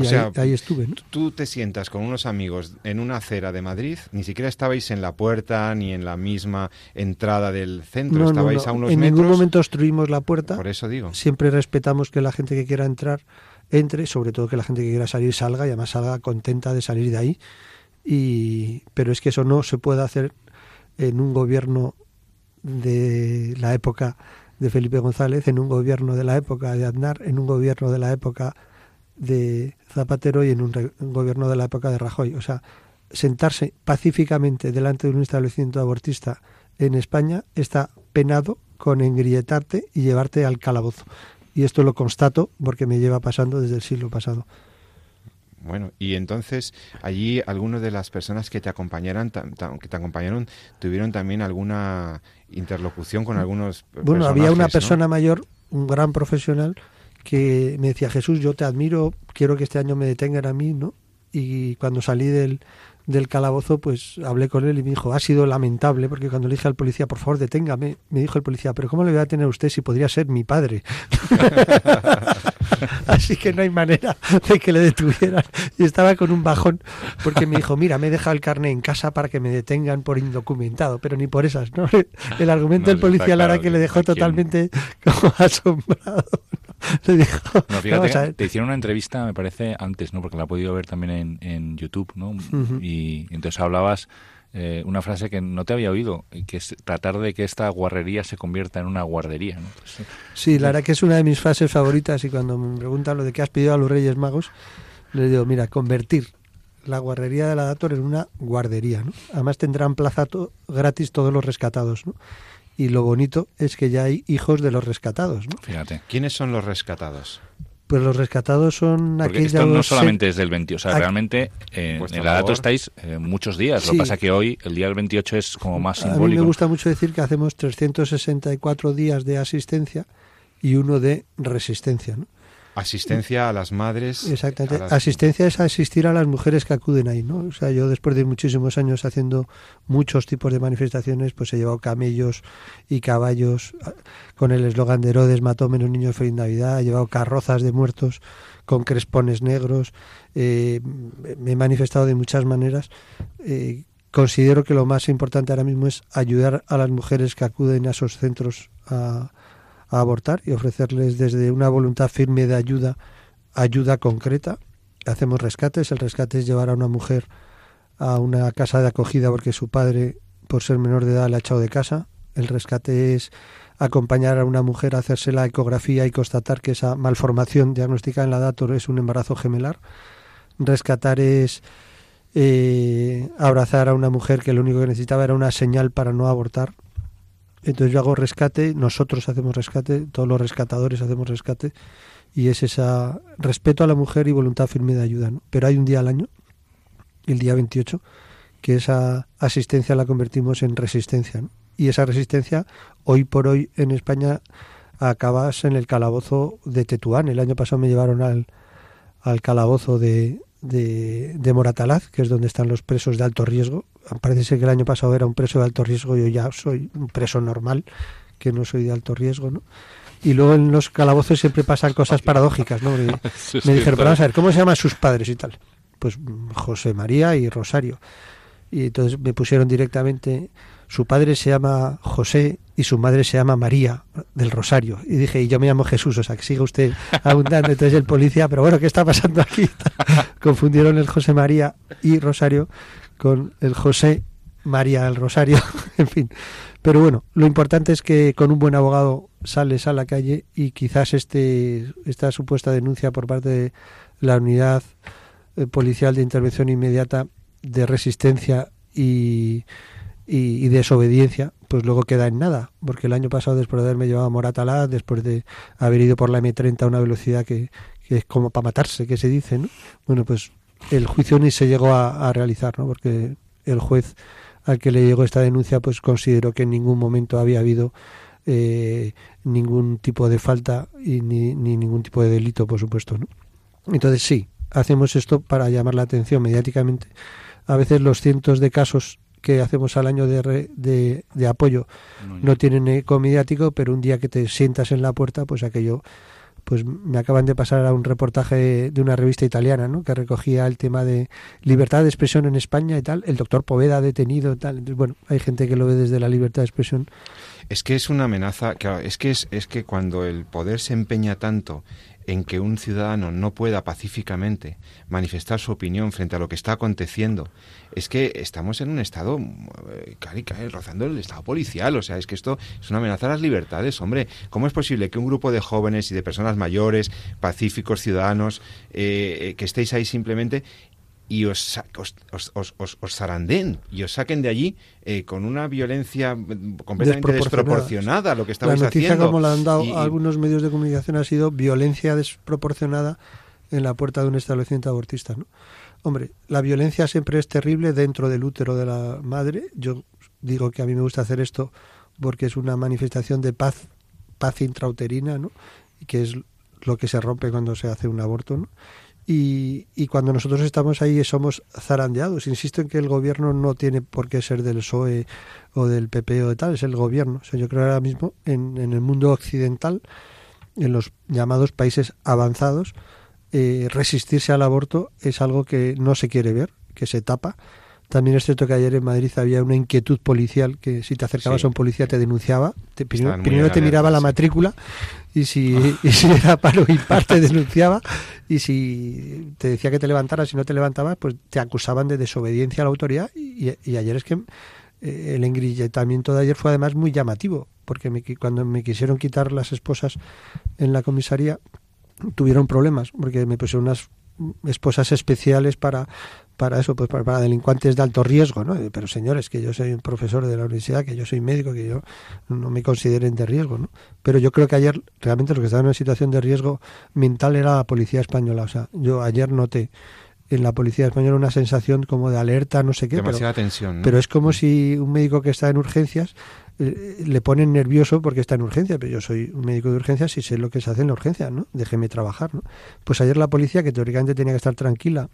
Y O sea, ahí, ahí estuve, ¿no? Tú te sientas con unos amigos en una acera de Madrid, ni siquiera estabais en la puerta ni en la misma entrada del centro, No, estabais no. a unos En metros. ningún momento obstruimos la puerta. Por eso digo. Siempre respetamos que la gente que quiera entrar entre, sobre todo que la gente que quiera salir salga y además salga contenta de salir de ahí. Y, pero es que eso no se puede hacer en un gobierno de la época de Felipe González, en un gobierno de la época de Aznar, en un gobierno de la época de Zapatero y en un, gobierno de la época de Rajoy. O sea, sentarse pacíficamente delante de un establecimiento abortista en España está penado con engrietarte y llevarte al calabozo. Y esto lo constato porque me lleva pasando desde el siglo pasado. Bueno, y entonces allí algunas de las personas que te tam- que te acompañaron, tuvieron también alguna interlocución con algunos Bueno, había una persona mayor, un gran profesional, que me decía, Jesús, yo te admiro, quiero que este año me detengan a mí, ¿no? Y cuando salí del, del calabozo, pues hablé con él y me dijo, ha sido lamentable, porque cuando le dije al policía, por favor, deténgame, me dijo el policía, pero ¿cómo le voy a tener a usted si podría ser mi padre? Así que no hay manera de que le detuvieran. Y estaba con un bajón, porque me dijo, mira, me he dejado el carnet en casa para que me detengan por indocumentado, pero ni por esas, ¿no? El argumento No, del policía Lara claro que le dejó totalmente como asombrado. Le dijo, No, "Vamos fíjate, a ver". te hicieron una entrevista, me parece, antes, ¿no? Porque la he podido ver también en, en YouTube, ¿no? Y entonces hablabas eh, una frase que no te había oído, que es tratar de que esta guarrería se convierta en una guardería, ¿no? Pues, Sí, la verdad que es una de mis frases favoritas y cuando me preguntan lo de qué has pedido a los Reyes Magos, les digo, mira, convertir la guardería de la Dator en una guardería, ¿no? Además tendrán plaza to- gratis todos los rescatados, ¿no? Y lo bonito es que ya hay hijos de los rescatados, ¿no? fíjate. ¿Quiénes son los rescatados? Pues los rescatados son Porque aquellos... esto no se- solamente es del 28, o sea, Aquí- realmente eh, en la dato estáis eh, muchos días. Lo que pasa que hoy, el día del 28, es como más A mí simbólico. me gusta mucho decir que hacemos 364 días de asistencia y uno de resistencia, ¿no? Asistencia a las madres. Exactamente. las- Asistencia es asistir a las mujeres que acuden ahí, ¿no? O sea, yo después de muchísimos años haciendo muchos tipos de manifestaciones, pues he llevado camellos y caballos con el eslogan de Herodes mató menos niños feliz Navidad, he llevado carrozas de muertos con crespones negros, eh, me he manifestado de muchas maneras. Eh, considero que lo más importante ahora mismo es ayudar a las mujeres que acuden a esos centros a, a abortar y ofrecerles desde una voluntad firme de ayuda, ayuda concreta. Hacemos rescates, el rescate es llevar a una mujer a una casa de acogida porque su padre, por ser menor de edad, la ha echado de casa. El rescate es acompañar a una mujer a hacerse la ecografía y constatar que esa malformación diagnosticada en la dator es un embarazo gemelar. Rescatar es eh, abrazar a una mujer que lo único que necesitaba era una señal para no abortar. Entonces yo hago rescate, nosotros hacemos rescate, todos los rescatadores hacemos rescate y es ese respeto a la mujer y voluntad firme de ayuda. ¿no? Pero hay un día al año, el día 28, que esa asistencia la convertimos en resistencia. ¿no? Y esa resistencia, hoy por hoy en España, acabas en el calabozo de Tetuán. El año pasado me llevaron al, al calabozo de, de Moratalaz, que es donde están los presos de alto riesgo. Parece ser que el año pasado era un preso de alto riesgo, yo ya soy un preso normal, que no soy de alto riesgo, ¿no? Y luego en los calabozos siempre pasan cosas paradójicas, ¿no? Me, me dijeron, pero vamos a ver, ¿cómo se llaman sus padres y tal? Pues mm, José María y Rosario. Y entonces me pusieron directamente, su padre se llama José y su madre se llama María del Rosario. Y dije, y yo me llamo Jesús, o sea, que siga usted abundando. Entonces el policía, pero bueno, ¿qué está pasando aquí? Confundieron el José María y Rosario con el José María del Rosario, en fin. Pero bueno, lo importante es que con un buen abogado sales a la calle y quizás este esta supuesta denuncia por parte de la unidad eh, policial de intervención inmediata de resistencia y, y, desobediencia, pues luego queda en nada, porque el año pasado, después de haberme llevado a Moratalá, después de haber ido por la M30 a una velocidad que, que es como para matarse, que se dice, ¿no? Bueno, pues el juicio ni se llegó a, a realizar, ¿no? Porque el juez al que le llegó esta denuncia, pues consideró que en ningún momento había habido eh, ningún tipo de falta y ni, ni ningún tipo de delito, por supuesto, ¿no? Entonces sí, hacemos esto para llamar la atención mediáticamente. A veces los cientos de casos que hacemos al año de, re- de, de apoyo no tienen eco mediático, pero un día que te sientas en la puerta, pues aquello, pues me acaban de pasar a un reportaje de una revista italiana, ¿no? Que recogía el tema de libertad de expresión en España y tal, el doctor Poveda detenido y tal. Entonces, bueno, hay gente que lo ve desde la libertad de expresión. Es que es una amenaza, es que es, es que cuando el poder se empeña tanto en que un ciudadano no pueda pacíficamente manifestar su opinión frente a lo que está aconteciendo, es que estamos en un estado eh, casi, casi rozando el estado policial, o sea, es que esto es una amenaza a las libertades, hombre, ¿cómo es posible que un grupo de jóvenes y de personas mayores, pacíficos, ciudadanos, eh, eh, que estéis ahí simplemente y os, os, os, os, os- os zarandeen y os saquen de allí eh, con una violencia mm, completamente Desproporcionada. a lo que La estabais noticia, haciendo. como la han dado Y- algunos medios de comunicación, ha sido violencia desproporcionada en la puerta de un establecimiento abortista. ¿no? Hombre, la violencia siempre es terrible dentro del útero de la madre. Yo digo que a mí me gusta hacer esto porque es una manifestación de paz, paz intrauterina, ¿no? que es lo que se rompe cuando se hace un aborto. ¿no? Y, y cuando nosotros estamos ahí somos zarandeados. Insisto en que el gobierno no tiene por qué ser del PSOE o del PP o de tal, es el gobierno. O sea, yo creo ahora mismo en, en el mundo occidental, en los llamados países avanzados, eh, resistirse al aborto es algo que no se quiere ver, que se tapa. También es cierto que ayer en Madrid había una inquietud policial que si te acercabas Sí. a un policía te denunciaba. Te, primero te miraba la matrícula y si, y si era paro impar te denunciaba y si te decía que te levantaras y no te levantabas pues te acusaban de desobediencia a la autoridad y, y ayer es que eh, el engrilletamiento de ayer fue además muy llamativo porque me cuando me quisieron quitar las esposas en la comisaría tuvieron problemas porque me pusieron unas esposas especiales para para eso pues para, para delincuentes de alto riesgo no pero señores que yo soy un profesor de la universidad que yo soy médico que yo no me consideren de riesgo no pero yo creo que ayer realmente lo que estaba en una situación de riesgo mental era la policía española o sea yo ayer noté en la policía española una sensación como de alerta no sé qué pero, demasiada tensión. ¿no? pero es como si un médico que está en urgencias le ponen nervioso porque está en urgencia, pero yo soy un médico de urgencias y sé lo que se hace en la urgencia, ¿no? Déjeme trabajar, ¿no? Pues ayer la policía, que teóricamente tenía que estar tranquila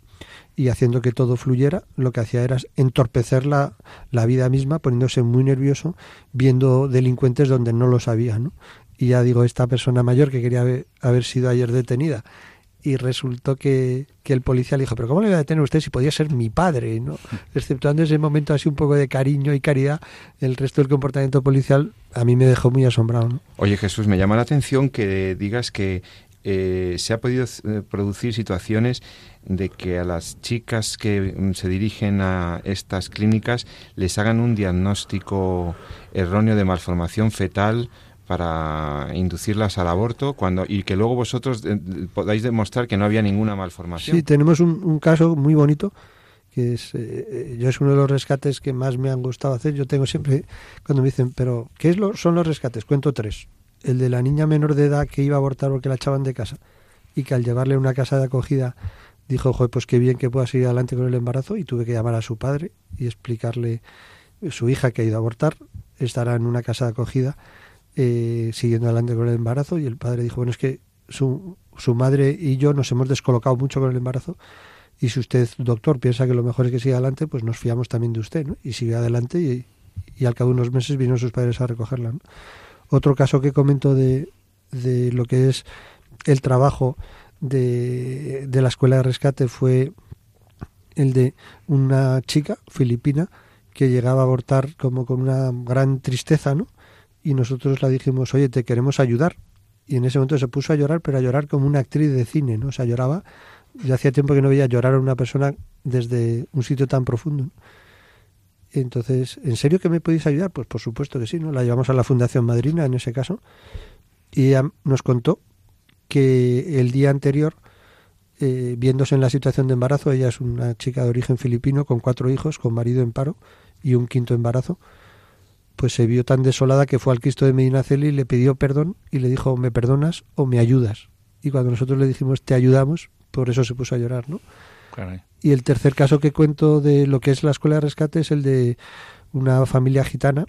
y haciendo que todo fluyera, lo que hacía era entorpecer la, la vida misma, poniéndose muy nervioso, viendo delincuentes donde no lo sabía, ¿no? Y ya digo, esta persona mayor que quería haber, haber sido ayer detenida, y resultó que, que el policía le dijo, pero ¿cómo le voy a detener a usted si podía ser mi padre? ¿no? Exceptuando ese momento así un poco de cariño y caridad, el resto del comportamiento policial a mí me dejó muy asombrado. ¿no? Oye Jesús, me llama la atención que digas que eh, se ha podido eh, producir situaciones de que a las chicas que mm, se dirigen a estas clínicas les hagan un diagnóstico erróneo de malformación fetal para inducirlas al aborto cuando y que luego vosotros eh, podáis demostrar que no había ninguna malformación. Sí, tenemos un, caso muy bonito que es eh, eh, yo es uno de los rescates que más me han gustado hacer. Yo tengo siempre cuando me dicen, pero ¿qué es lo, son los rescates? Cuento tres. El de la niña menor de edad que iba a abortar porque la echaban de casa y que al llevarle a una casa de acogida dijo, Joder, pues qué bien que pueda seguir adelante con el embarazo y tuve que llamar a su padre y explicarle su hija que ha ido a abortar estará en una casa de acogida eh, siguiendo adelante con el embarazo y el padre dijo, bueno, es que su, su madre y yo nos hemos descolocado mucho con el embarazo y si usted, doctor, piensa que lo mejor es que siga adelante, pues nos fiamos también de usted, ¿no? Y sigue adelante y, y al cabo de unos meses vinieron sus padres a recogerla, ¿no? Otro caso que comento de, de lo que es el trabajo de, de la escuela de rescate fue el de una chica filipina que llegaba a abortar como con una gran tristeza, ¿no? Y nosotros la dijimos, oye, te queremos ayudar. Y en ese momento se puso a llorar, pero a llorar como una actriz de cine, ¿no? O sea, lloraba. Yo hacía tiempo que no veía llorar a una persona desde un sitio tan profundo. Entonces, ¿en serio que me podéis ayudar? Pues por supuesto que sí, ¿no? La llevamos a la Fundación Madrina en ese caso. Y ella nos contó que el día anterior, eh, viéndose en la situación de embarazo, ella es una chica de origen filipino con cuatro hijos, con marido en paro y un quinto embarazo, pues se vio tan desolada que fue al Cristo de Medinaceli y le pidió perdón y le dijo, ¿me perdonas o me ayudas? Y cuando nosotros le dijimos, te ayudamos, por eso se puso a llorar, ¿no? Caray. Y el tercer caso que cuento de lo que es la escuela de rescate es el de una familia gitana,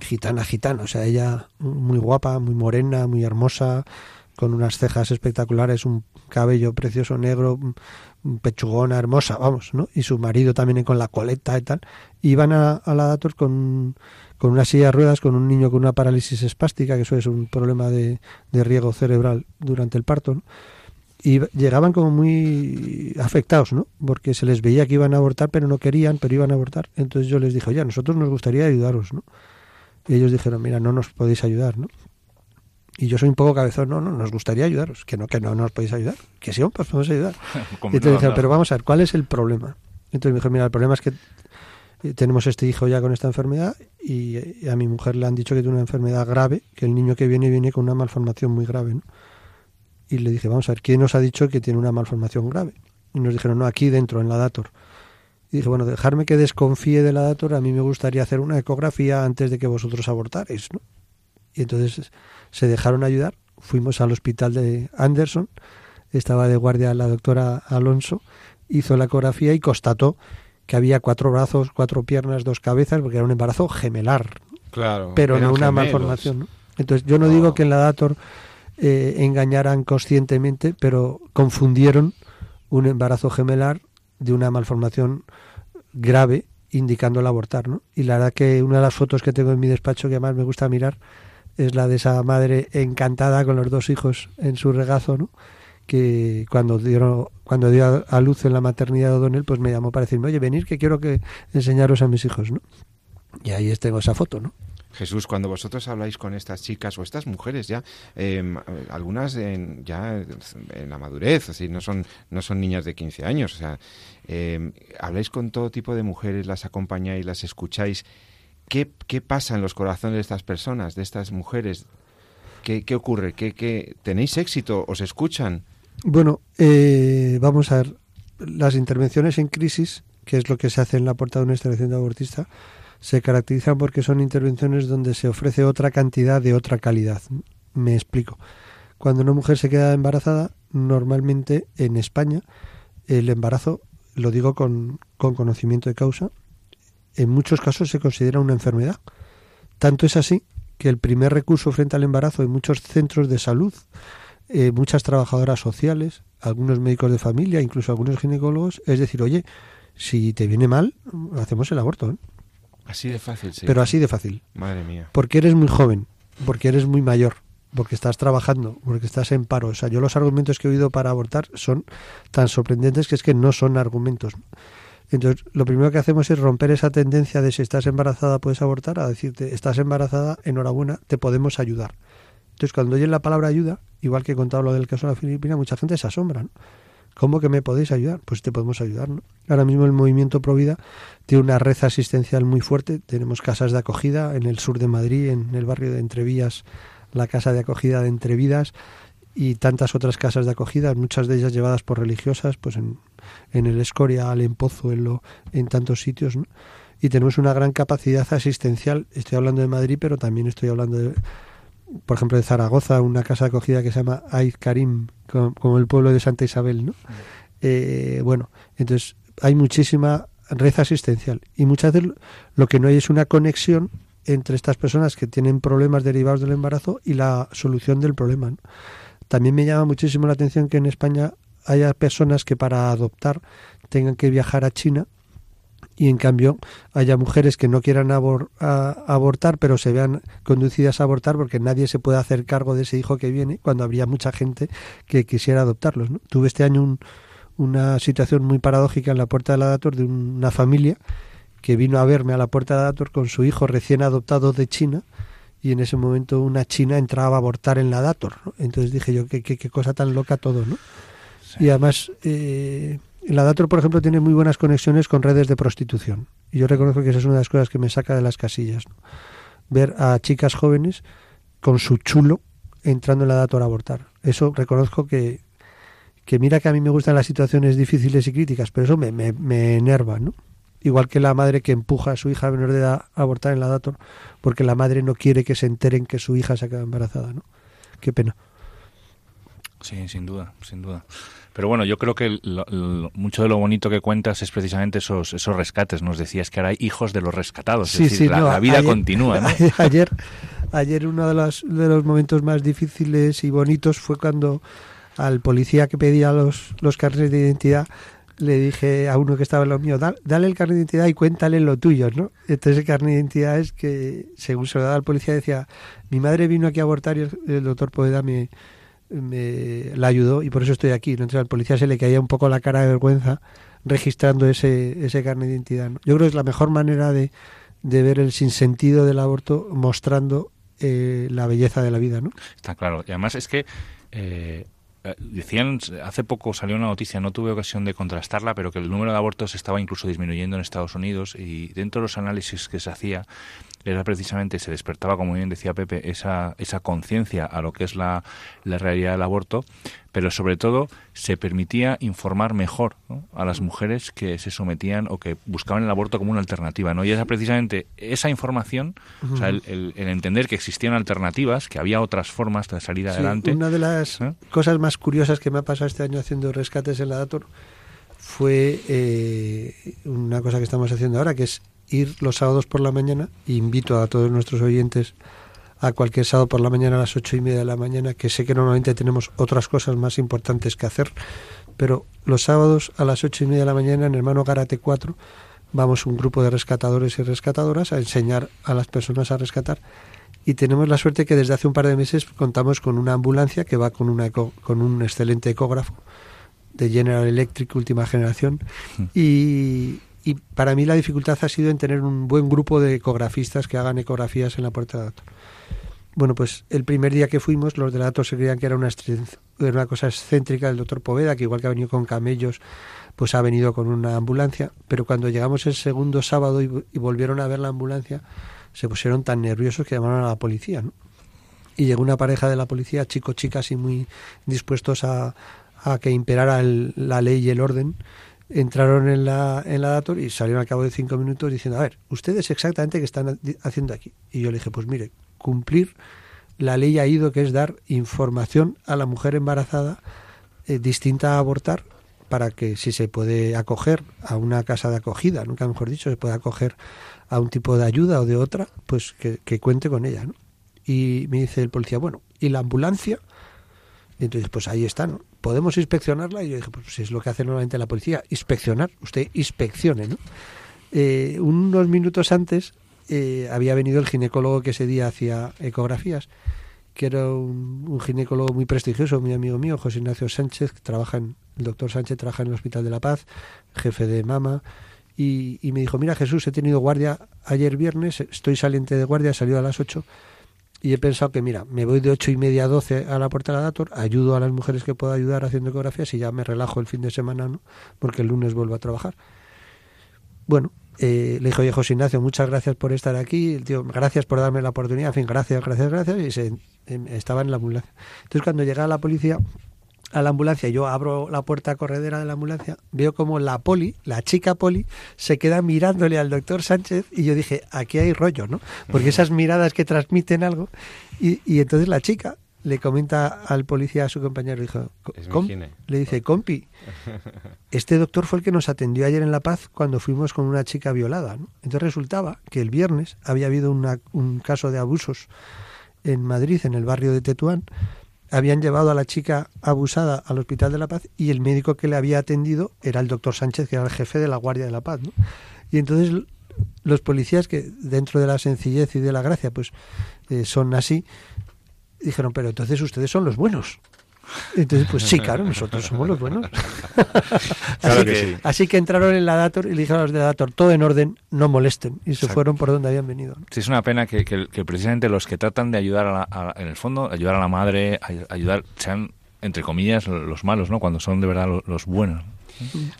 gitana, gitana, o sea, ella muy guapa, muy morena, muy hermosa, con unas cejas espectaculares, un cabello precioso negro, un pechugona hermosa, vamos, ¿no? Y su marido también con la coleta y tal. Iban a, a la Dator con, con una silla de ruedas, con un niño con una parálisis espástica, que eso es un problema de, de riego cerebral durante el parto, ¿no? y llegaban como muy afectados, ¿no? Porque se les veía que iban a abortar, pero no querían, pero iban a abortar. Entonces yo les dije, oye, a nosotros nos gustaría ayudaros, ¿no? Y ellos dijeron, mira, no nos podéis ayudar, ¿no? Y yo soy un poco cabezón, no, no, nos gustaría ayudaros, que no, que no nos podéis ayudar, que sí, pues podemos ayudar. Y entonces dijeron, pero vamos a ver, ¿cuál es el problema? Entonces me dijo, mira, el problema es que tenemos este hijo ya con esta enfermedad y, a mi mujer le han dicho que tiene una enfermedad grave, que el niño que viene viene con una malformación muy grave, ¿no? Y le dije, vamos a ver, ¿quién nos ha dicho que tiene una malformación grave? Y nos dijeron, no, aquí dentro, en la Dator. Y dije, bueno, dejarme que desconfíe de la Dator, a mí me gustaría hacer una ecografía antes de que vosotros abortarais, ¿no? Y entonces se dejaron ayudar, fuimos al hospital de Anderson, estaba de guardia la doctora Alonso, hizo la ecografía y constató que había cuatro brazos, cuatro piernas, dos cabezas, porque era un embarazo gemelar, Claro. pero no una gemelos. malformación. ¿no? Entonces, yo no digo que en la Dator eh, engañaran conscientemente, pero confundieron un embarazo gemelar de una malformación grave indicando el abortar, ¿no? Y la verdad que una de las fotos que tengo en mi despacho que más me gusta mirar es la de esa madre encantada con los dos hijos en su regazo, ¿no? Que cuando dieron cuando dio a- luz en la maternidad de O'Donnell, pues me llamó para decirme, oye, venir que quiero que enseñaros a mis hijos, ¿no? Y ahí tengo esa foto, ¿no? Jesús, cuando vosotros habláis con estas chicas o estas mujeres ya, eh, algunas en, ya en la madurez, así no son no son niñas de 15 años, o sea, eh, habláis con todo tipo de mujeres, las acompañáis, las escucháis. ¿Qué, qué pasa en los corazones de estas personas, de estas mujeres? ¿Qué, qué ocurre? ¿Qué, qué, ¿Tenéis éxito? ¿Os escuchan? Bueno, eh, vamos a ver, las intervenciones en crisis, que es lo que se hace en la puerta de una instalación de abortista, se caracterizan porque son intervenciones donde se ofrece otra cantidad de otra calidad. Me explico. Cuando una mujer se queda embarazada, normalmente en España el embarazo, lo digo con, con conocimiento de causa, en muchos casos se considera una enfermedad. Tanto es así que el primer recurso frente al embarazo en muchos centros de salud, eh, muchas trabajadoras sociales, algunos médicos de familia, incluso algunos ginecólogos, es decir, oye, si te viene mal, hacemos el aborto. ¿eh? Así de fácil, sí. Pero así de fácil. Madre mía. Porque eres muy joven, porque eres muy mayor, porque estás trabajando, porque estás en paro. O sea, yo los argumentos que he oído para abortar son tan sorprendentes que es que no son argumentos. Entonces, lo primero que hacemos es romper esa tendencia de si estás embarazada puedes abortar, a decirte, estás embarazada, enhorabuena, te podemos ayudar. Entonces, cuando oyen la palabra ayuda, igual que he contado lo del caso de la Filipina, mucha gente se asombra. ¿no? ¿Cómo que me podéis ayudar? Pues te podemos ayudar. ¿no? Ahora mismo el movimiento Provida tiene una red asistencial muy fuerte. Tenemos casas de acogida en el sur de Madrid, en el barrio de Entrevías, la casa de acogida de Entrevidas y tantas otras casas de acogida, muchas de ellas llevadas por religiosas, pues en, en el Escoria, en Pozo, en, lo, en tantos sitios. ¿no? Y tenemos una gran capacidad asistencial. Estoy hablando de Madrid, pero también estoy hablando de, por ejemplo, de Zaragoza, una casa de acogida que se llama Aiz Karim, como el pueblo de Santa Isabel, ¿no? Eh, bueno, entonces hay muchísima red asistencial y muchas veces lo que no hay es una conexión entre estas personas que tienen problemas derivados del embarazo y la solución del problema. ¿no? También me llama muchísimo la atención que en España haya personas que para adoptar tengan que viajar a China y en cambio haya mujeres que no quieran abor a, abortar pero se vean conducidas a abortar porque nadie se puede hacer cargo de ese hijo que viene cuando habría mucha gente que quisiera adoptarlos. ¿no? Tuve este año un, una situación muy paradójica en la puerta de la Dator de una familia que vino a verme a la puerta de la Dator con su hijo recién adoptado de China y en ese momento una china entraba a abortar en la Dator. ¿no? Entonces dije yo, qué, qué, qué cosa tan loca todo, ¿no? Sí. Y además, eh, la Dator, por ejemplo, tiene muy buenas conexiones con redes de prostitución. Y yo reconozco que esa es una de las cosas que me saca de las casillas. ¿no? Ver a chicas jóvenes con su chulo entrando en la Dator a abortar. Eso reconozco que, que mira que a mí me gustan las situaciones difíciles y críticas, pero eso me, me, me enerva, ¿no? Igual que la madre que empuja a su hija menor de edad a abortar en la Dator porque la madre no quiere que se enteren que su hija se quedado embarazada, ¿no? Qué pena. Sí, sin duda, sin duda. Pero bueno, yo creo que lo- lo- mucho de lo bonito que cuentas es precisamente esos, esos rescates. Nos decías que ahora hay hijos de los rescatados. Sí, es decir, sí, la, no, la vida ayer- continúa, ¿no? Ayer, ayer uno de los, de los momentos más difíciles y bonitos fue cuando al policía que pedía los, los carnes de identidad le dije a uno que estaba en lo mío, "Da- dale el carnet de identidad y cuéntale lo tuyo, ¿no? Entonces el carnet de identidad es que, según se lo daba al policía, decía, mi madre vino aquí a abortar y el, el doctor Poveda me, me la ayudó y por eso estoy aquí. Entonces al policía se le caía un poco la cara de vergüenza registrando ese, ese carnet de identidad. Yo creo que es la mejor manera de, de ver el sinsentido del aborto mostrando eh, la belleza de la vida, ¿no? Está claro. Y además es que eh, eh, decían, hace poco salió una noticia, no tuve ocasión de contrastarla, pero que el número de abortos estaba incluso disminuyendo en Estados Unidos y dentro de los análisis que se hacía era precisamente, se despertaba, como bien decía Pepe, esa, esa conciencia a lo que es la, la realidad del aborto, pero sobre todo se permitía informar mejor ¿no? a las mujeres que se sometían o que buscaban el aborto como una alternativa. ¿no? Y era precisamente esa información, o sea, el, el- el entender que existían alternativas, que había otras formas de salir Sí, adelante. una de las cosas más curiosas que me ha pasado este año haciendo rescates en la Dator fue eh, una cosa que estamos haciendo ahora, que es ir los sábados por la mañana. Invito a todos nuestros oyentes a cualquier sábado por la mañana a las ocho y media de la mañana, que sé que normalmente tenemos otras cosas más importantes que hacer, pero los sábados a las ocho y media de la mañana en Hermano Karate 4 vamos un grupo de rescatadores y rescatadoras a enseñar a las personas a rescatar. Y tenemos la suerte que desde hace un par de meses contamos con una ambulancia que va con una eco- con un excelente ecógrafo de General Electric última generación. Y, y para mí la dificultad ha sido en tener un buen grupo de ecografistas que hagan ecografías en la puerta de datos. Bueno, pues el primer día que fuimos, los datos se creían que era una, cosa excéntrica del doctor Poveda, que igual que ha venido con camellos, pues ha venido con una ambulancia. Pero cuando llegamos el segundo sábado y, volvieron a ver la ambulancia, se pusieron tan nerviosos que llamaron a la policía, ¿no? Y llegó una pareja de la policía, chicos, chicas, y muy dispuestos a, a que imperara el- la ley y el orden. Entraron en la, en la Dator y salieron al cabo de cinco minutos diciendo, a ver, ¿ustedes exactamente qué están haciendo aquí? Y yo le dije, pues mire, cumplir la ley ha ido, que es dar información a la mujer embarazada eh, distinta a abortar para que si se puede acoger a una casa de acogida, nunca mejor dicho, se puede acoger a un tipo de ayuda o de otra, pues que, que cuente con ella. ¿no? Y me dice el policía, bueno, ¿y la ambulancia? Y entonces, pues ahí está, ¿no? ¿Podemos inspeccionarla? Y yo dije, pues si es lo que hace normalmente la policía, inspeccionar, usted inspeccione, ¿no? Eh, unos minutos antes eh, había venido el ginecólogo que ese día hacía ecografías, que era un, un ginecólogo muy prestigioso, muy amigo mío, José Ignacio Sánchez, que trabaja en, el doctor Sánchez trabaja en el Hospital de la Paz, jefe de mama, y, y me dijo, mira Jesús, he tenido guardia ayer viernes, estoy saliente de guardia, salió a las 8, y he pensado que, mira, me voy de ocho y media a 12 a la puerta de la Dator, ayudo a las mujeres que puedo ayudar haciendo ecografías y ya me relajo el fin de semana, ¿no? Porque el lunes vuelvo a trabajar. Bueno, eh, le dijo, oye, José Ignacio, muchas gracias por estar aquí. El tío, gracias por darme la oportunidad. En fin, gracias, gracias, gracias. Y se, em, estaba en la ambulancia. Entonces, cuando llega la policía a la ambulancia, yo abro la puerta corredera de la ambulancia, veo como la poli, la chica poli, se queda mirándole al doctor Sánchez y yo dije, aquí hay rollo, ¿no? Porque esas miradas que transmiten algo. Y, y entonces la chica le comenta al policía, a su compañero, dijo, le dice, compi, este doctor fue el que nos atendió ayer en La Paz cuando fuimos con una chica violada. ¿no? Entonces resultaba que el viernes había habido una- un caso de abusos en Madrid, en el barrio de Tetuán. Habían llevado a la chica abusada al Hospital de La Paz y el médico que le había atendido era el doctor Sánchez, que era el jefe de la Guardia de la Paz. ¿no? Y entonces los policías, que dentro de la sencillez y de la gracia, pues eh, son así, dijeron, pero entonces ustedes son los buenos. Entonces, pues sí, claro, nosotros somos los buenos. Claro así, que que, sí. así que entraron en la Dator y le dijeron a los de la Dator, todo en orden, no molesten. Y se Exacto. fueron por donde habían venido. ¿no? Sí, es una pena que, que- que precisamente los que tratan de ayudar, a la- a- en el fondo, ayudar a la madre, ay- ayudar, sean, entre comillas, los malos, ¿no? Cuando son de verdad lo- los, buenos.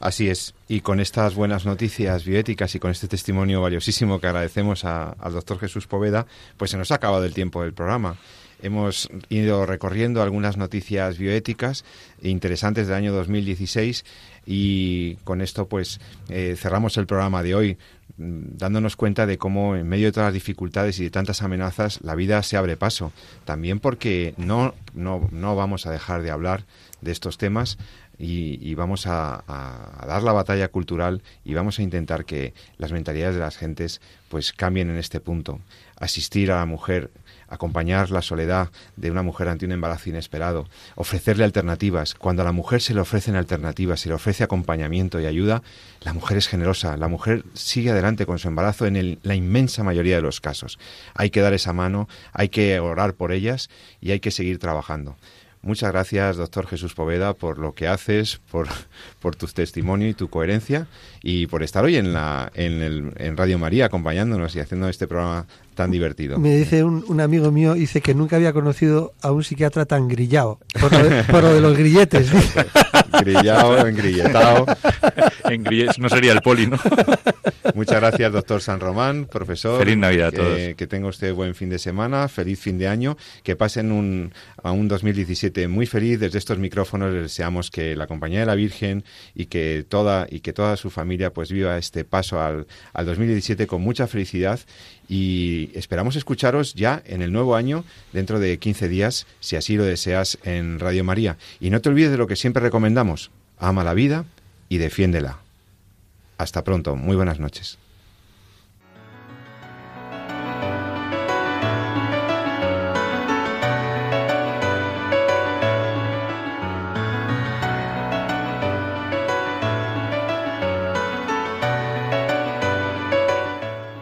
Así es. Y con estas buenas noticias bioéticas y con este testimonio valiosísimo que agradecemos a- al doctor Jesús Poveda, pues se nos ha acabado el tiempo del programa. Hemos ido recorriendo algunas noticias bioéticas interesantes del año 2016 y con esto pues eh, cerramos el programa de hoy mm, dándonos cuenta de cómo en medio de todas las dificultades y de tantas amenazas la vida se abre paso. También porque no, no, no vamos a dejar de hablar de estos temas y, vamos a, a, dar la batalla cultural y vamos a intentar que las mentalidades de las gentes pues cambien en este punto. Asistir a la mujer, acompañar la soledad de una mujer ante un embarazo inesperado, ofrecerle alternativas. Cuando a la mujer se le ofrecen alternativas, se le ofrece acompañamiento y ayuda, la mujer es generosa, la mujer sigue adelante con su embarazo en la inmensa mayoría de los casos. Hay que dar esa mano, hay que orar por ellas y hay que seguir trabajando. Muchas gracias, doctor Jesús Poveda, por lo que haces, por, por tu testimonio y tu coherencia y por estar hoy en, la, en, el, en Radio María acompañándonos y haciendo este programa tan divertido. Me dice un, un, amigo mío, dice que nunca había conocido a un psiquiatra tan grillado, por lo de, por lo de los grilletes. Grillado, engrilletado. Engrillet, no sería el poli, ¿no? Muchas gracias, doctor San Román, profesor. Feliz Navidad a todos. Eh, que tenga usted buen fin de semana, feliz fin de año, que pasen un, a un 2017 muy feliz. Desde estos micrófonos les deseamos que la compañía de la Virgen y que toda, y que toda su familia pues viva este paso al, al 2017 con mucha felicidad y esperamos escucharos ya en el nuevo año, dentro de 15 días, si así lo deseas, en Radio María. Y no te olvides de lo que siempre recomendamos, ama la vida y defiéndela. Hasta pronto, muy buenas noches.